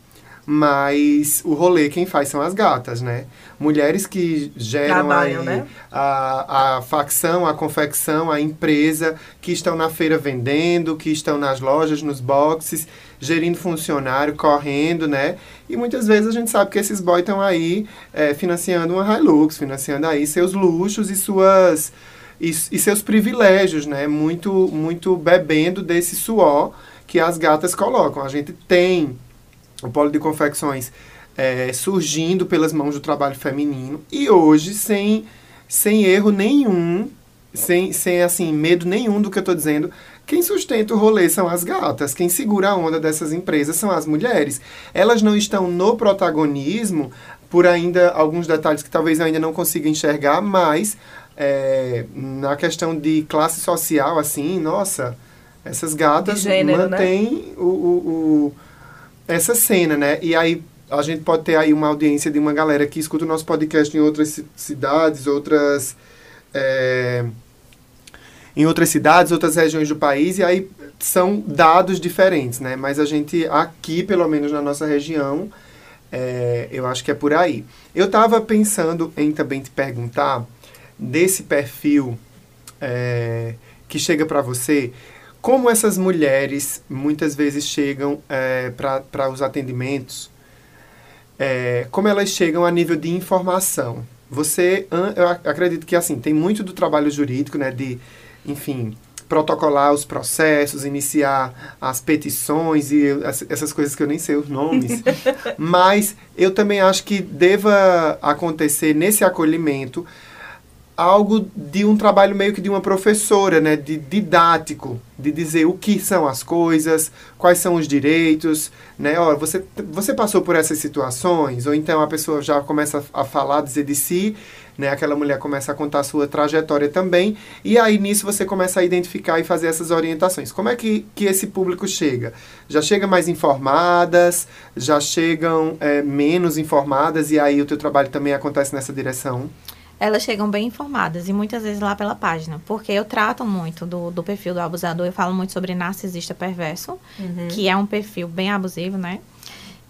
mas o rolê quem faz são as gatas, né? Mulheres que geram Trabalham, aí né? a, a facção, a confecção, a empresa, que estão na feira vendendo, que estão nas lojas, nos boxes, gerindo funcionário, correndo, né? E muitas vezes a gente sabe que esses boys estão aí é, financiando uma Hilux, financiando aí seus luxos e suas e, e seus privilégios, né? Muito, muito bebendo desse suor que as gatas colocam. A gente tem o polo de confecções é, surgindo pelas mãos do trabalho feminino e hoje sem, sem erro nenhum, sem, sem assim medo nenhum do que eu estou dizendo, quem sustenta o rolê são as gatas, quem segura a onda dessas empresas são as mulheres. Elas não estão no protagonismo por ainda alguns detalhes que talvez eu ainda não consiga enxergar, mas é, na questão de classe social, assim, nossa, essas gatas gênero, né? mantêm o, o, o- essa cena, né? E aí a gente pode ter aí uma audiência de uma galera que escuta o nosso podcast em outras ci- cidades, outras. é, em outras cidades, outras regiões do país, e aí são dados diferentes, né? Mas a gente, aqui, pelo menos na nossa região, é, eu acho que é por aí. Eu estava pensando em também te perguntar desse perfil é, que chega para você, como essas mulheres muitas vezes chegam é, para os atendimentos, é, como elas chegam a nível de informação. Você, eu ac- acredito que assim, tem muito do trabalho jurídico, né, de, enfim, protocolar os processos, iniciar as petições e eu- essas coisas que eu nem sei os nomes. Mas eu também acho que deva acontecer nesse acolhimento algo de um trabalho meio que de uma professora, né, de didático, de dizer o que são as coisas, quais são os direitos, né, ó, você, você passou por essas situações, ou então a pessoa já começa a falar, dizer de si, né, aquela mulher começa a contar a sua trajetória também, e aí nisso você começa a identificar e fazer essas orientações. Como é que, que esse público chega? Já chega mais informadas, já chegam é, menos informadas, e aí o teu trabalho também acontece nessa direção? Elas chegam bem informadas e muitas vezes lá pela página. Porque eu trato muito do, do perfil do abusador. Eu falo muito sobre narcisista perverso, que é um perfil bem abusivo, né?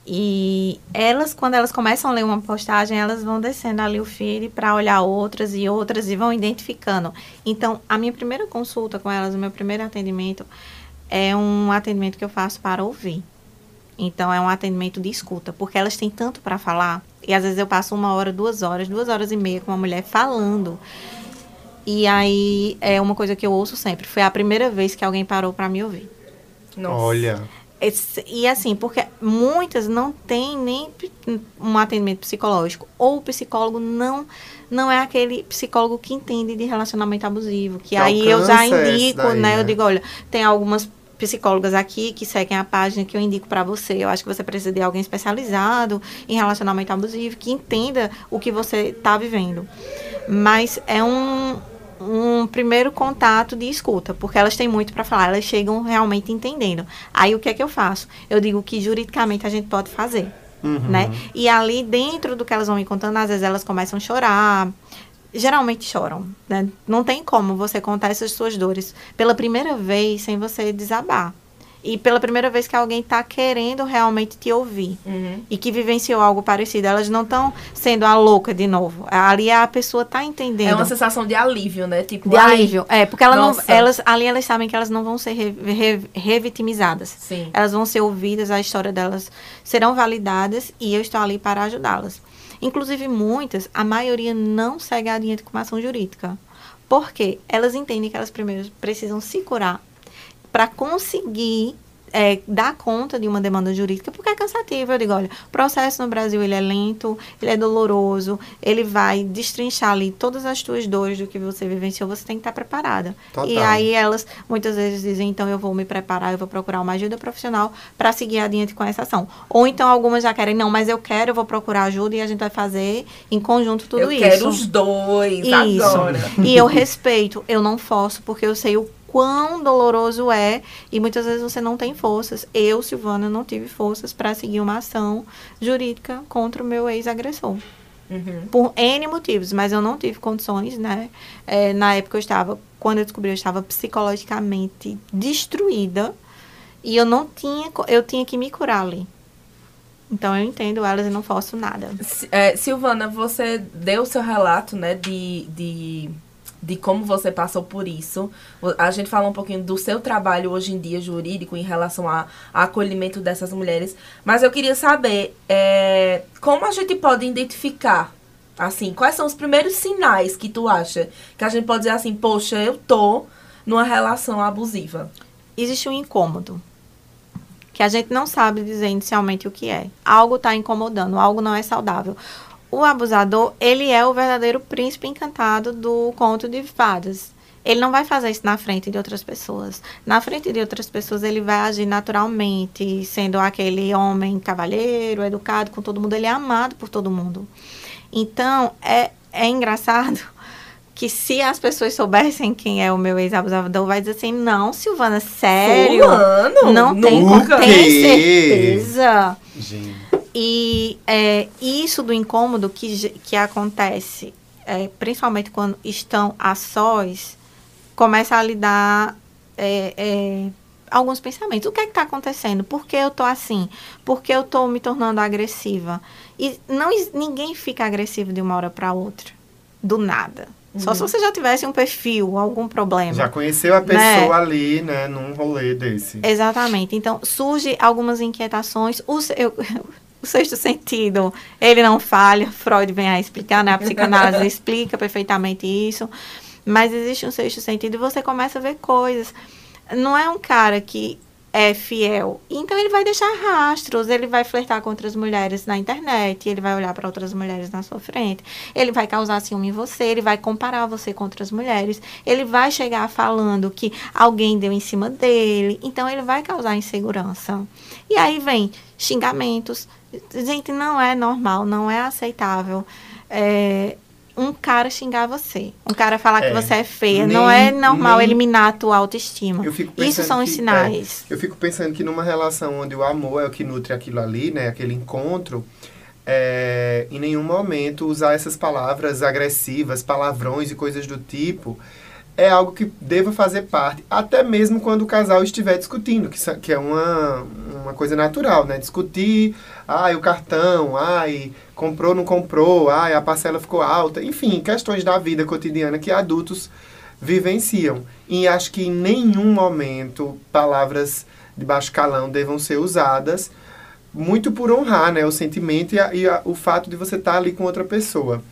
E elas, quando elas começam a ler uma postagem, elas vão descendo ali o feed para olhar outras e outras e vão identificando. Então, a minha primeira consulta com elas, o meu primeiro atendimento, é um atendimento que eu faço para ouvir. Então, é um atendimento de escuta, porque elas têm tanto para falar. E às vezes eu passo uma hora, duas horas, duas horas e meia com uma mulher falando. E aí é uma coisa que eu ouço sempre. Foi a primeira vez que alguém parou para me ouvir. Nossa. Olha, E assim, porque muitas não têm nem um atendimento psicológico. Ou o psicólogo não, não é aquele psicólogo que entende de relacionamento abusivo. Que, Que aí eu já indico, daí, né? né? Eu digo, olha, tem algumas psicólogas aqui que seguem a página que eu indico para você. Eu acho que você precisa de alguém especializado em relacionamento abusivo, que entenda o que você está vivendo. Mas é um, um primeiro contato de escuta, porque elas têm muito para falar, elas chegam realmente entendendo. Aí o que é que eu faço? Eu digo que juridicamente a gente pode fazer. Uhum. Né? E ali dentro do que elas vão me contando, às vezes elas começam a chorar. Geralmente choram, né? Não tem como você contar essas suas dores pela primeira vez sem você desabar. E pela primeira vez que alguém está querendo realmente te ouvir Uhum. e que vivenciou algo parecido. Elas não estão sendo a louca de novo. Ali a pessoa está entendendo. É uma sensação de alívio, né? Tipo, de alívio. É, porque ela não, elas, ali elas sabem que elas não vão ser re- re- revitimizadas. Sim. Elas vão ser ouvidas, a história delas serão validadas e eu estou ali para ajudá-las. Inclusive, muitas, a maioria não segue a linha de comação jurídica. Por quê? Elas entendem que elas primeiro precisam se curar para conseguir é, dar conta de uma demanda jurídica, porque é cansativo. Eu digo, olha, o processo no Brasil ele é lento, ele é doloroso, ele vai destrinchar ali todas as tuas dores do que você vivenciou, você tem que estar preparada. Total. E aí elas muitas vezes dizem, então eu vou me preparar, eu vou procurar uma ajuda profissional para seguir adiante com essa ação. Ou então algumas já querem, não, mas eu quero, eu vou procurar ajuda e a gente vai fazer em conjunto tudo eu isso. quero os dois Isso. agora. E eu respeito, eu não forço, porque eu sei o quão doloroso é e muitas vezes você não tem forças. Eu, Silvana, não tive forças para seguir uma ação jurídica contra o meu ex-agressor. Uhum. Por N motivos, mas eu não tive condições, né? É, na época eu estava, quando eu descobri, eu estava psicologicamente destruída e eu não tinha, eu tinha que me curar ali. Então eu entendo elas e não forço nada. É, Silvana, você deu o seu relato, né, de, de, de como você passou por isso. A gente falou um pouquinho do seu trabalho hoje em dia jurídico em relação a, a acolhimento dessas mulheres. Mas eu queria saber é, como a gente pode identificar, assim, quais são os primeiros sinais que tu acha que a gente pode dizer assim, poxa, eu tô numa relação abusiva. existe um incômodo que a gente não sabe dizer inicialmente o que é. Algo está incomodando, algo não é saudável. O abusador, ele é o verdadeiro príncipe encantado do conto de fadas. Ele não vai fazer isso na frente de outras pessoas. Na frente de outras pessoas, ele vai agir naturalmente, sendo aquele homem cavalheiro, educado com todo mundo. Ele é amado por todo mundo. Então, é, é engraçado que se as pessoas soubessem quem é o meu ex-abusador, vai dizer assim, não, Silvana, sério? Fulano? Não tem, Nunca. tem certeza. Gente. E é, isso do incômodo que, que acontece, é, principalmente quando estão a sós, começa a lhe dar é, é, alguns pensamentos. O que é que está acontecendo? Por que eu tô assim? Por que eu tô me tornando agressiva? E não, ninguém fica agressivo de uma hora para outra, do nada. Só se você já tivesse um perfil, algum problema. Já conheceu a pessoa ali, né, num rolê desse. Exatamente. Então, surge algumas inquietações. O, eu- o sexto sentido, ele não falha. Freud vem a explicar, né? A psicanálise explica perfeitamente isso. Mas existe um sexto sentido e você começa a ver coisas. Não é um cara que é fiel. Então, ele vai deixar rastros. Ele vai flertar com outras mulheres na internet. Ele vai olhar para outras mulheres na sua frente. Ele vai causar ciúme em você. Ele vai comparar você com outras mulheres. Ele vai chegar falando que alguém deu em cima dele. Então, ele vai causar insegurança. E aí vem xingamentos. Gente, não é normal, não é aceitável. É, um cara xingar você. Um cara falar É, que você é feia. nem- não é normal nem- eliminar a tua autoestima. Isso são os que- sinais. é, eu fico pensando que numa relação onde o amor é o que nutre aquilo ali, né? Aquele encontro, é, em nenhum momento usar essas palavras agressivas, palavrões e coisas do tipo, é algo que deva fazer parte, até mesmo quando o casal estiver discutindo, que, que é uma, uma coisa natural, né? Discutir, ai, o cartão, ai, comprou, não comprou, ai, a parcela ficou alta, enfim, questões da vida cotidiana que adultos vivenciam. E acho que em nenhum momento palavras de baixo calão devam ser usadas, muito por honrar né, o sentimento e, a- e a- o fato de você estar ali com outra pessoa.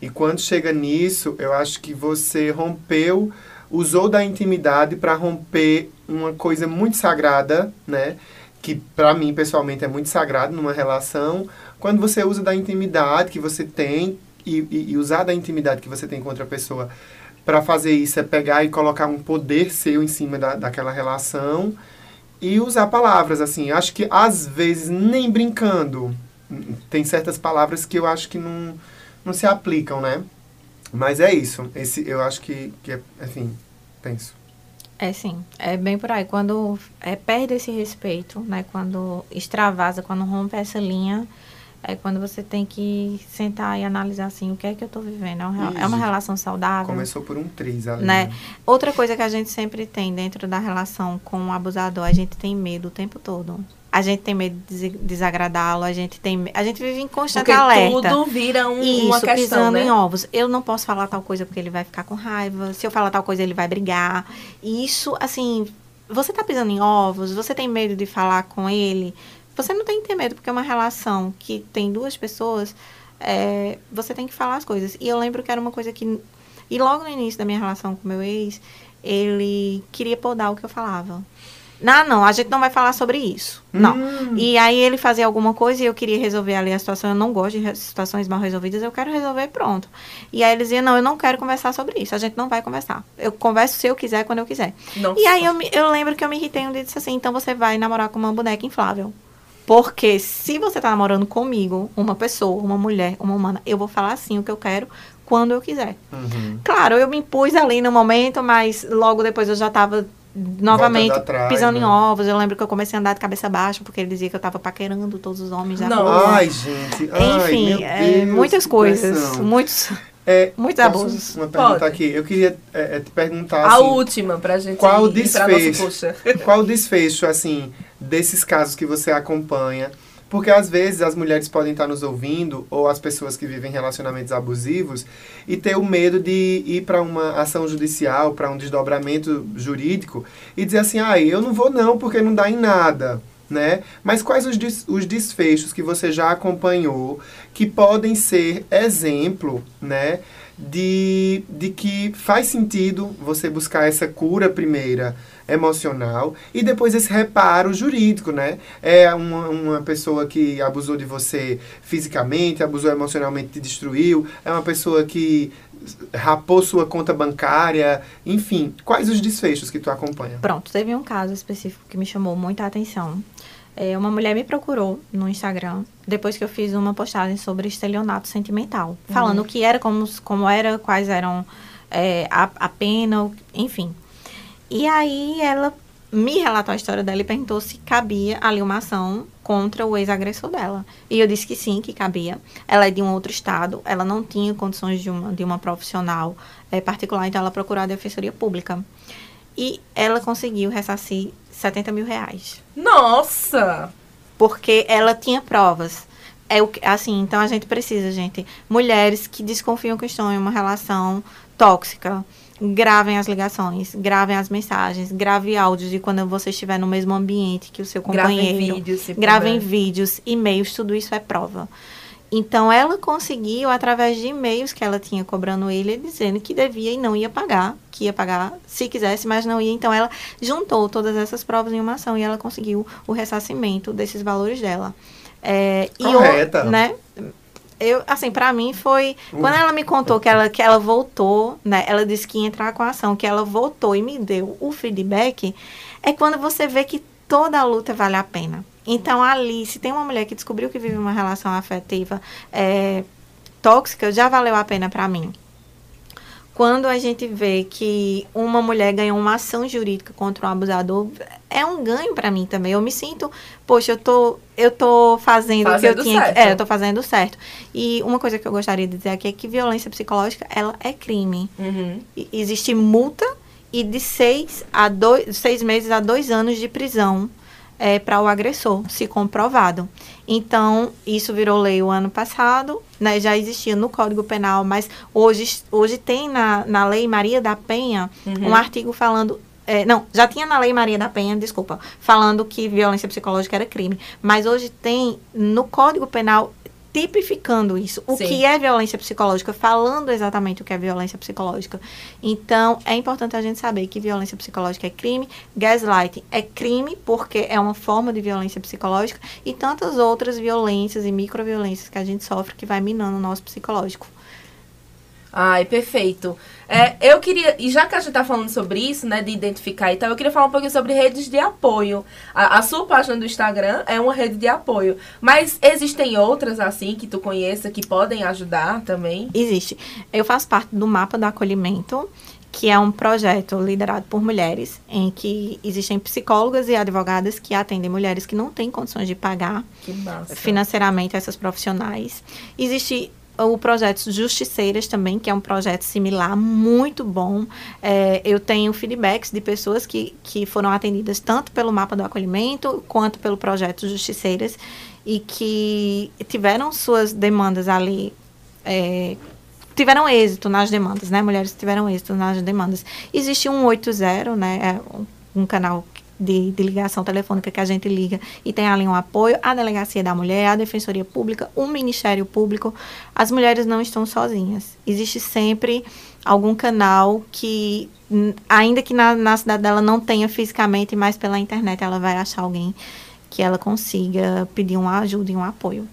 E quando chega nisso, eu acho que você rompeu, usou da intimidade para romper uma coisa muito sagrada, né? Que para mim pessoalmente é muito sagrado numa relação. Quando você usa da intimidade que você tem e, e- e usar da intimidade que você tem com outra pessoa para fazer isso é pegar e colocar um poder seu em cima da, daquela relação e usar palavras assim. Acho que às vezes nem brincando tem certas palavras que eu acho que não, não se aplicam, né? Mas é isso. Esse eu acho que, que é, enfim, penso. É sim, é bem por aí. Quando é, perde esse respeito, né? Quando extravasa, quando rompe essa linha, É quando você tem que sentar e analisar assim, o que é que eu tô vivendo? É uma, é uma relação saudável? Começou por um triz ali. né? né? Outra coisa que a gente sempre tem dentro da relação com o abusador, a gente tem medo o tempo todo. A gente tem medo de des- desagradá-lo, a gente tem, a gente vive em constante Porque alerta. tudo vira um- Isso, uma questão, pisando né? em ovos. Eu não posso falar tal coisa porque ele vai ficar com raiva. Se eu falar tal coisa, ele vai brigar. E isso, assim, você tá pisando em ovos, você tem medo de falar com ele. Você não tem que ter medo, porque é uma relação que tem duas pessoas, é, você tem que falar as coisas. E eu lembro que era uma coisa que. E logo no início da minha relação com meu ex, ele queria podar o que eu falava. Não, não, a gente não vai falar sobre isso. Não. Hum. E aí ele fazia alguma coisa e eu queria resolver ali a situação. Eu não gosto de situações mal resolvidas, eu quero resolver pronto. E aí ele dizia, não, eu não quero conversar sobre isso. A gente não vai conversar. Eu converso se eu quiser, quando eu quiser. Nossa. E aí eu, eu lembro que eu me irritei um dia e disse assim, então você vai namorar com uma boneca inflável. Porque se você tá namorando comigo, uma pessoa, uma mulher, uma humana, eu vou falar assim o que eu quero quando eu quiser. Uhum. Claro, eu me impus ali no momento, mas logo depois eu já tava novamente atrás, pisando né? em ovos. Eu lembro que eu comecei a andar de cabeça baixa, porque ele dizia que eu tava paquerando todos os homens da Não. rua. Ai, gente. Ai, Enfim, é, Deus, muitas que coisas. pressão. Muitos. É, muitos abusos. Uma pergunta Pode. aqui. Eu queria é, é, te perguntar A assim, última, pra gente qual o desfecho? puxa. Qual o desfecho, assim, desses casos que você acompanha? Porque às vezes as mulheres podem estar nos ouvindo, ou as pessoas que vivem relacionamentos abusivos, e ter o medo de ir para uma ação judicial, para um desdobramento jurídico, e dizer assim, ah, eu não vou não, porque não dá em nada. Né? Mas quais os, des- os desfechos que você já acompanhou que podem ser exemplo né, de, de que faz sentido você buscar essa cura primeira emocional e depois esse reparo jurídico, né? É uma, uma pessoa que abusou de você fisicamente, abusou emocionalmente, te destruiu, é uma pessoa que rapou sua conta bancária, enfim, quais os desfechos que tu acompanha? Pronto, teve um caso específico que me chamou muita atenção. É, uma mulher me procurou no Instagram depois que eu fiz uma postagem sobre estelionato sentimental, falando o que era, como, como era, quais eram é, a, a pena, enfim. E aí ela me relatou a história dela e perguntou se cabia ali uma ação contra o ex-agressor dela. E eu disse que sim, que cabia. Ela é de um outro estado, ela não tinha condições de uma, de uma profissional eh, particular, então ela procurou a defensoria pública. E ela conseguiu ressarcir 70 mil reais. Nossa! Porque ela tinha provas. É o que, assim, então a gente precisa, gente. Mulheres que desconfiam que estão em uma relação tóxica. Gravem as ligações, gravem as mensagens, grave áudios de quando você estiver no mesmo ambiente que o seu Gravem companheiro. vídeos, se Gravem puder. vídeos, e-mails, tudo isso é prova. Então ela conseguiu, através de e-mails que ela tinha cobrando ele, dizendo que devia e não ia pagar, que ia pagar se quisesse, mas não ia. Então ela juntou todas essas provas em uma ação e ela conseguiu o ressarcimento desses valores dela. É, e o- Correta. né? Eu, assim, pra mim foi. Quando ela me contou que ela, que ela voltou, né? Ela disse que ia entrar com a ação, que ela voltou e me deu o feedback, é quando você vê que toda a luta vale a pena. Então, ali, se tem uma mulher que descobriu que vive uma relação afetiva é, tóxica, já valeu a pena pra mim. Quando a gente vê que uma mulher ganhou uma ação jurídica contra um abusador, é um ganho pra mim também. Eu me sinto, poxa, eu tô, eu tô fazendo, o que eu Fazendo tinha. que- certo. É, eu tô fazendo certo. E uma coisa que eu gostaria de dizer aqui é que violência psicológica, ela é crime. Uhum. E- Existe multa e de seis, a dois, seis meses a dois anos de prisão é, para o agressor, se comprovado. Então, isso virou lei o ano passado, né, já existia no Código Penal, mas hoje, hoje tem na, na Lei Maria da Penha um artigo falando. é, não, já tinha na Lei Maria da Penha, desculpa, falando que violência psicológica era crime. Mas hoje tem no Código Penal tipificando isso. O Sim. que é violência psicológica, falando exatamente o que é violência psicológica. Então, é importante a gente saber que violência psicológica é crime, gaslighting é crime porque é uma forma de violência psicológica e tantas outras violências e microviolências que a gente sofre que vai minando o nosso psicológico. Ai, perfeito. É, eu queria, e já que a gente tá falando sobre isso, né, de identificar e tal, eu queria falar um pouquinho sobre redes de apoio. A, a sua página do Instagram é uma rede de apoio, mas existem outras assim que tu conheça que podem ajudar também? Existe. Eu faço parte do mapa do acolhimento, que é um projeto liderado por mulheres, em que existem psicólogas e advogadas que atendem mulheres que não têm condições de pagar financeiramente essas profissionais. Existe o projeto Justiceiras também, que é um projeto similar, muito bom. É, eu tenho feedbacks de pessoas que, que foram atendidas tanto pelo mapa do acolhimento quanto pelo projeto Justiceiras e que tiveram suas demandas ali. é, tiveram êxito nas demandas, né? Mulheres tiveram êxito nas demandas. Existe um 80, né? É um canal de, de ligação telefônica que a gente liga e tem ali um apoio, a Delegacia da Mulher, a Defensoria Pública, o Ministério Público. As mulheres não estão sozinhas. Existe sempre algum canal que, ainda que na, na cidade dela não tenha fisicamente, mas pela internet ela vai achar alguém que ela consiga pedir uma ajuda e um apoio.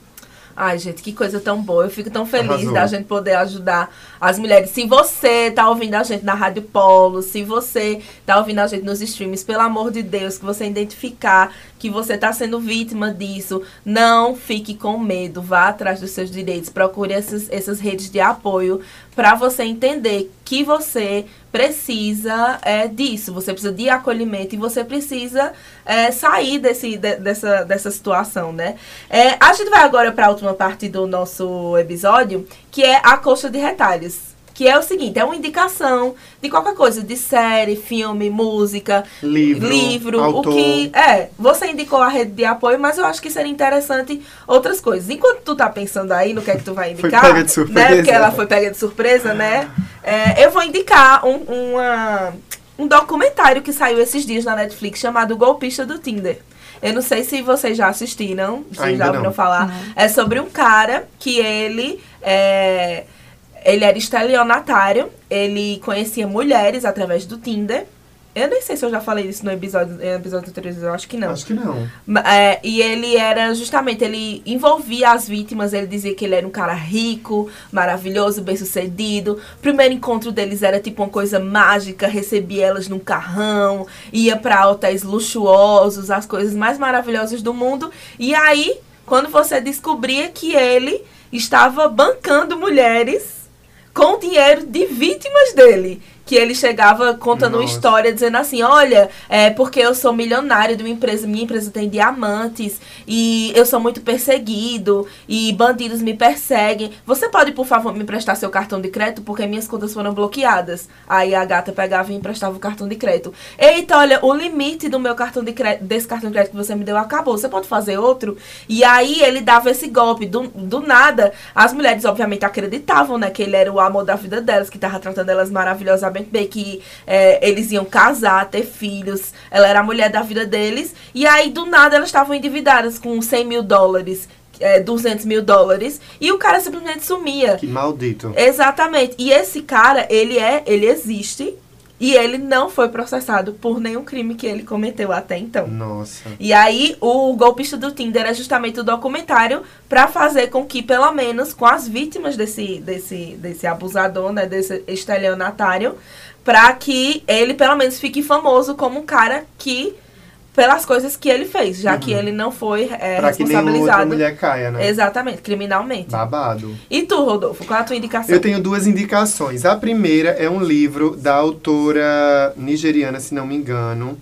Ai, gente, que coisa tão boa. Eu fico tão feliz Arrasou. da gente poder ajudar as mulheres. Se você tá ouvindo a gente na Rádio Polo, se você tá ouvindo a gente nos streams, pelo amor de Deus, que você identificar que você tá sendo vítima disso, não fique com medo. Vá atrás dos seus direitos. Procure essas, essas redes de apoio para você entender que você precisa é, disso. Você precisa de acolhimento e você precisa é, sair desse, de- dessa, dessa situação, né? É, a gente vai agora para a última parte do nosso episódio, que é a coxa de retalhos. Que é o seguinte, é uma indicação de qualquer coisa, de série, filme, música, Livro, livro autor. o que é. Você indicou a rede de apoio, mas eu acho que seria interessante outras coisas. Enquanto tu tá pensando aí no que é que tu vai Foi indicar, pega de surpresa. né? Porque ela foi pega de surpresa, né? É, eu vou indicar um, uma- um documentário que saiu esses dias na Netflix chamado Golpista do Tinder. Eu não sei se vocês já assistiram, se já ouviram não. falar. É sobre um cara que ele é, ele era estelionatário, ele conhecia mulheres através do Tinder. Eu nem sei se eu já falei isso no episódio, no episódio anterior, eu acho que não. Acho que não. É, e ele era justamente, ele envolvia as vítimas, ele dizia que ele era um cara rico, maravilhoso, bem sucedido. O primeiro encontro deles era tipo uma coisa mágica, recebia elas num carrão, ia pra hotéis luxuosos, as coisas mais maravilhosas do mundo. E aí, quando você descobria que ele estava bancando mulheres com dinheiro de vítimas dele. Que ele chegava contando uma Nossa. história dizendo assim: olha, é porque eu sou milionário de uma empresa, minha empresa tem diamantes e eu sou muito perseguido e bandidos me perseguem. Você pode, por favor, me emprestar seu cartão de crédito porque minhas contas foram bloqueadas. Aí a gata pegava e emprestava o cartão de crédito. Eita, olha, o limite do meu cartão de crédito, desse cartão de crédito que você me deu acabou. Você pode fazer outro? E aí ele dava esse golpe. Do, do nada, as mulheres, obviamente, acreditavam, né? Que ele era o amor da vida delas, que tava tratando elas maravilhosamente bem, que é, eles iam casar, ter filhos. Ela era a mulher da vida deles. E aí, do nada, elas estavam endividadas com 100 mil dólares. É, 200 mil dólares e o cara simplesmente sumia. Que maldito. Exatamente. E esse cara, ele é, ele existe e ele não foi processado por nenhum crime que ele cometeu até então. Nossa. E aí, o golpista do Tinder é justamente o documentário pra fazer com que, pelo menos, com as vítimas desse, desse, desse abusador, né, desse estelionatário, pra que ele, pelo menos, fique famoso como um cara que, pelas coisas que ele fez, já que ele não foi é, Uhum. pra que outra responsabilizado. mulher caia, né? Exatamente, criminalmente. Babado. E tu, Rodolfo, qual é a tua indicação? Eu tenho duas indicações. A primeira é um livro da autora nigeriana, se não me engano.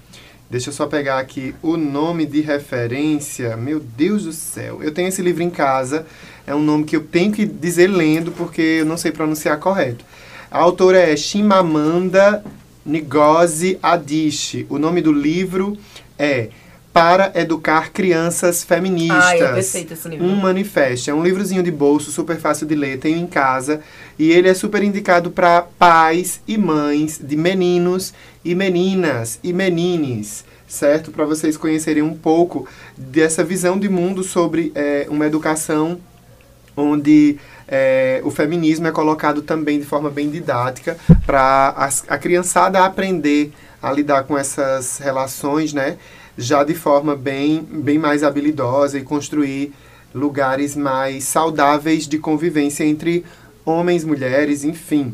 Deixa eu só pegar aqui o nome de referência. Meu Deus do céu. Eu tenho esse livro em casa. É um nome que eu tenho que dizer lendo porque eu não sei pronunciar correto. A autora é Chimamanda Ngozi Adichie. O nome do livro é Para Educar Crianças Feministas. Ai, é perfeito esse livro. Um manifesto. É um livrozinho de bolso, super fácil de ler, tenho em casa. E ele é super indicado para pais e mães de meninos e meninas e menines, certo? Para vocês conhecerem um pouco dessa visão de mundo sobre eh, uma educação onde eh, o feminismo é colocado também de forma bem didática para a criançada aprender a lidar com essas relações, né? Já de forma bem, bem mais habilidosa e construir lugares mais saudáveis de convivência entre homens, mulheres, enfim.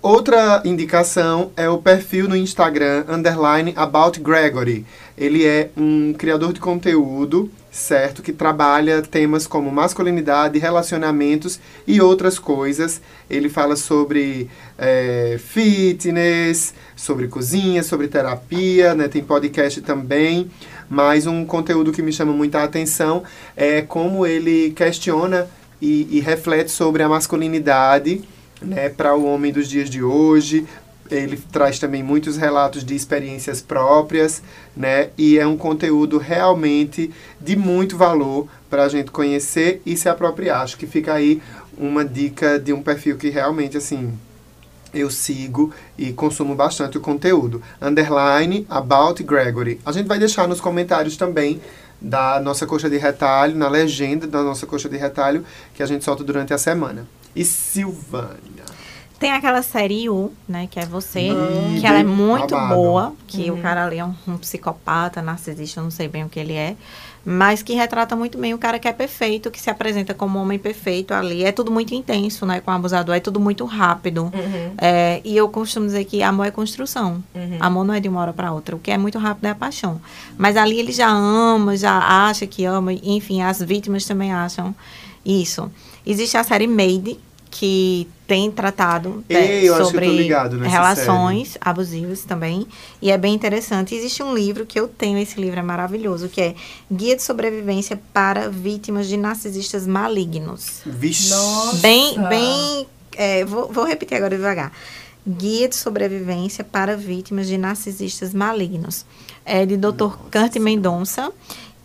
Outra indicação é o perfil no Instagram, underline About Gregory. Ele é um criador de conteúdo, certo? Que trabalha temas como masculinidade, relacionamentos e outras coisas. Ele fala sobre é, fitness, sobre cozinha, sobre terapia, né? Tem podcast também. Mas um conteúdo que me chama muita atenção é como ele questiona e, e reflete sobre a masculinidade né, para o homem dos dias de hoje. Ele traz também muitos relatos de experiências próprias, né? E é um conteúdo realmente de muito valor para a gente conhecer e se apropriar. Acho que fica aí uma dica de um perfil que realmente, assim, eu sigo e consumo bastante o conteúdo. Underline About Gregory. A gente vai deixar nos comentários também da nossa coxa de retalho, na legenda da nossa coxa de retalho, que a gente solta durante a semana. E Silvânia? Tem aquela série U, né, que é você, Hum, que ela é muito babado. boa, que Uhum. o cara ali é um, um psicopata, narcisista, eu não sei bem o que ele é, mas que retrata muito bem o cara que é perfeito, que se apresenta como um homem perfeito ali. É tudo muito intenso, né, com o abusador, é tudo muito rápido. Uhum, É, e eu costumo dizer que amor é construção. uhum. Amor não é de uma hora para outra. O que é muito rápido é a paixão. Mas ali ele já ama, já acha que ama. Enfim, as vítimas também acham isso. Existe a série Made, que tem tratado né, Ei, tô sobre relações abusivas também. E é bem interessante. Existe um livro que eu tenho, esse livro é maravilhoso, que é Guia de Sobrevivência para Vítimas de Narcisistas Malignos. Vixe. Nossa. Bem, bem. é, vou, vou repetir agora devagar. Guia de sobrevivência para vítimas de narcisistas malignos. É de Dr. Kurt Mendonça.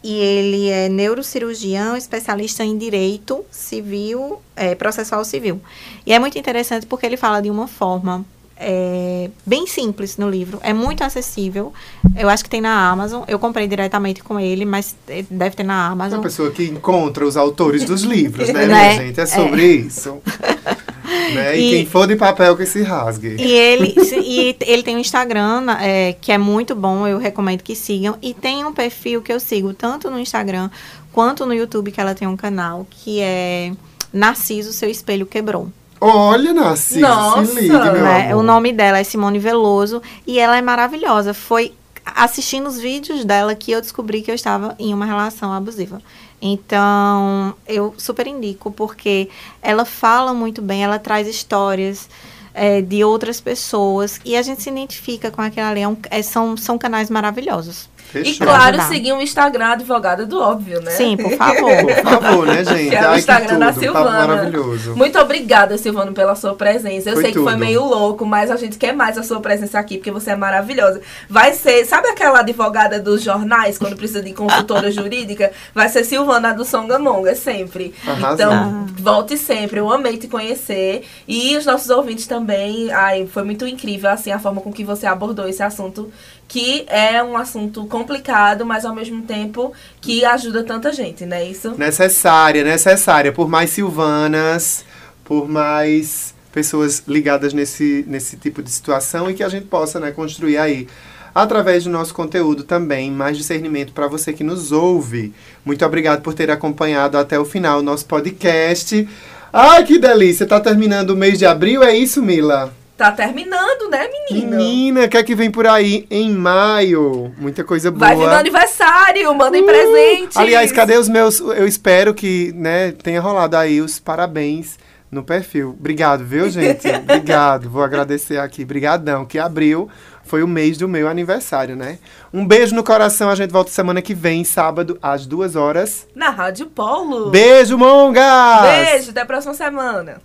E ele é neurocirurgião, especialista em direito civil, é, processual civil. E é muito interessante porque ele fala de uma forma é, bem simples no livro. É muito acessível. Eu acho que tem na Amazon. Eu comprei diretamente com ele, mas eh, deve ter na É Amazon. uma pessoa que encontra os autores dos livros, né, Né? gente? É sobre isso. né? E, E- quem for de papel que se rasgue. E ele, e ele tem um Instagram é, que é muito bom, eu recomendo que sigam. E tem um perfil que eu sigo tanto no Instagram quanto no YouTube, que ela tem um canal, que é Narciso, Seu Espelho Quebrou. Olha, Narciso, Nossa! se ligue, meu né? amor. O nome dela é Simone Veloso e ela é maravilhosa. Foi assistindo os vídeos dela que eu descobri que eu estava em uma relação abusiva. Então, eu super indico, porque ela fala muito bem, ela traz histórias é, de outras pessoas e a gente se identifica com aquela ali. É um- é- são, são canais maravilhosos. E Fechou. claro, ajudar. seguir o Instagram Advogada do Óbvio, né? Sim, por favor. Por favor, né, gente? Que é o Ai, que Instagram da tudo. Silvana. Papo maravilhoso. Muito obrigada, Silvano, pela sua presença. Eu Foi sei que foi tudo. meio louco, mas a gente quer mais a sua presença aqui, porque você é maravilhosa. Vai ser, sabe aquela advogada dos jornais, quando precisa de consultora jurídica? Vai ser Silvana do Songamonga, sempre. Arrasou. Então, volte sempre. Eu amei te conhecer. E os nossos ouvintes também. Ai, foi muito incrível, assim, a forma com que você abordou esse assunto, que é um assunto complicado, mas ao mesmo tempo que ajuda tanta gente, não é isso? Necessária, necessária. Por mais Silvanas, por mais pessoas ligadas nesse, nesse tipo de situação e que a gente possa né, construir aí. Através do nosso conteúdo também, mais discernimento para você que nos ouve. Muito obrigado por ter acompanhado até o final o nosso podcast. Ai, que delícia! Tá terminando o mês de abril, é isso, Mila? Tá terminando, né, menino? Menina, o que é que vem por aí em maio? Muita coisa boa. Vai vir meu aniversário, mandem presentes. Uh! Aliás, cadê os meus? Eu espero que né, tenha rolado aí os parabéns no perfil. Obrigado, viu, gente? Obrigado. Vou agradecer aqui. Brigadão, que abril foi o mês do meu aniversário, né? Um beijo no coração. A gente volta semana que vem, sábado, às duas horas. Na Rádio Polo. Beijo, mongas! Beijo, até a próxima semana.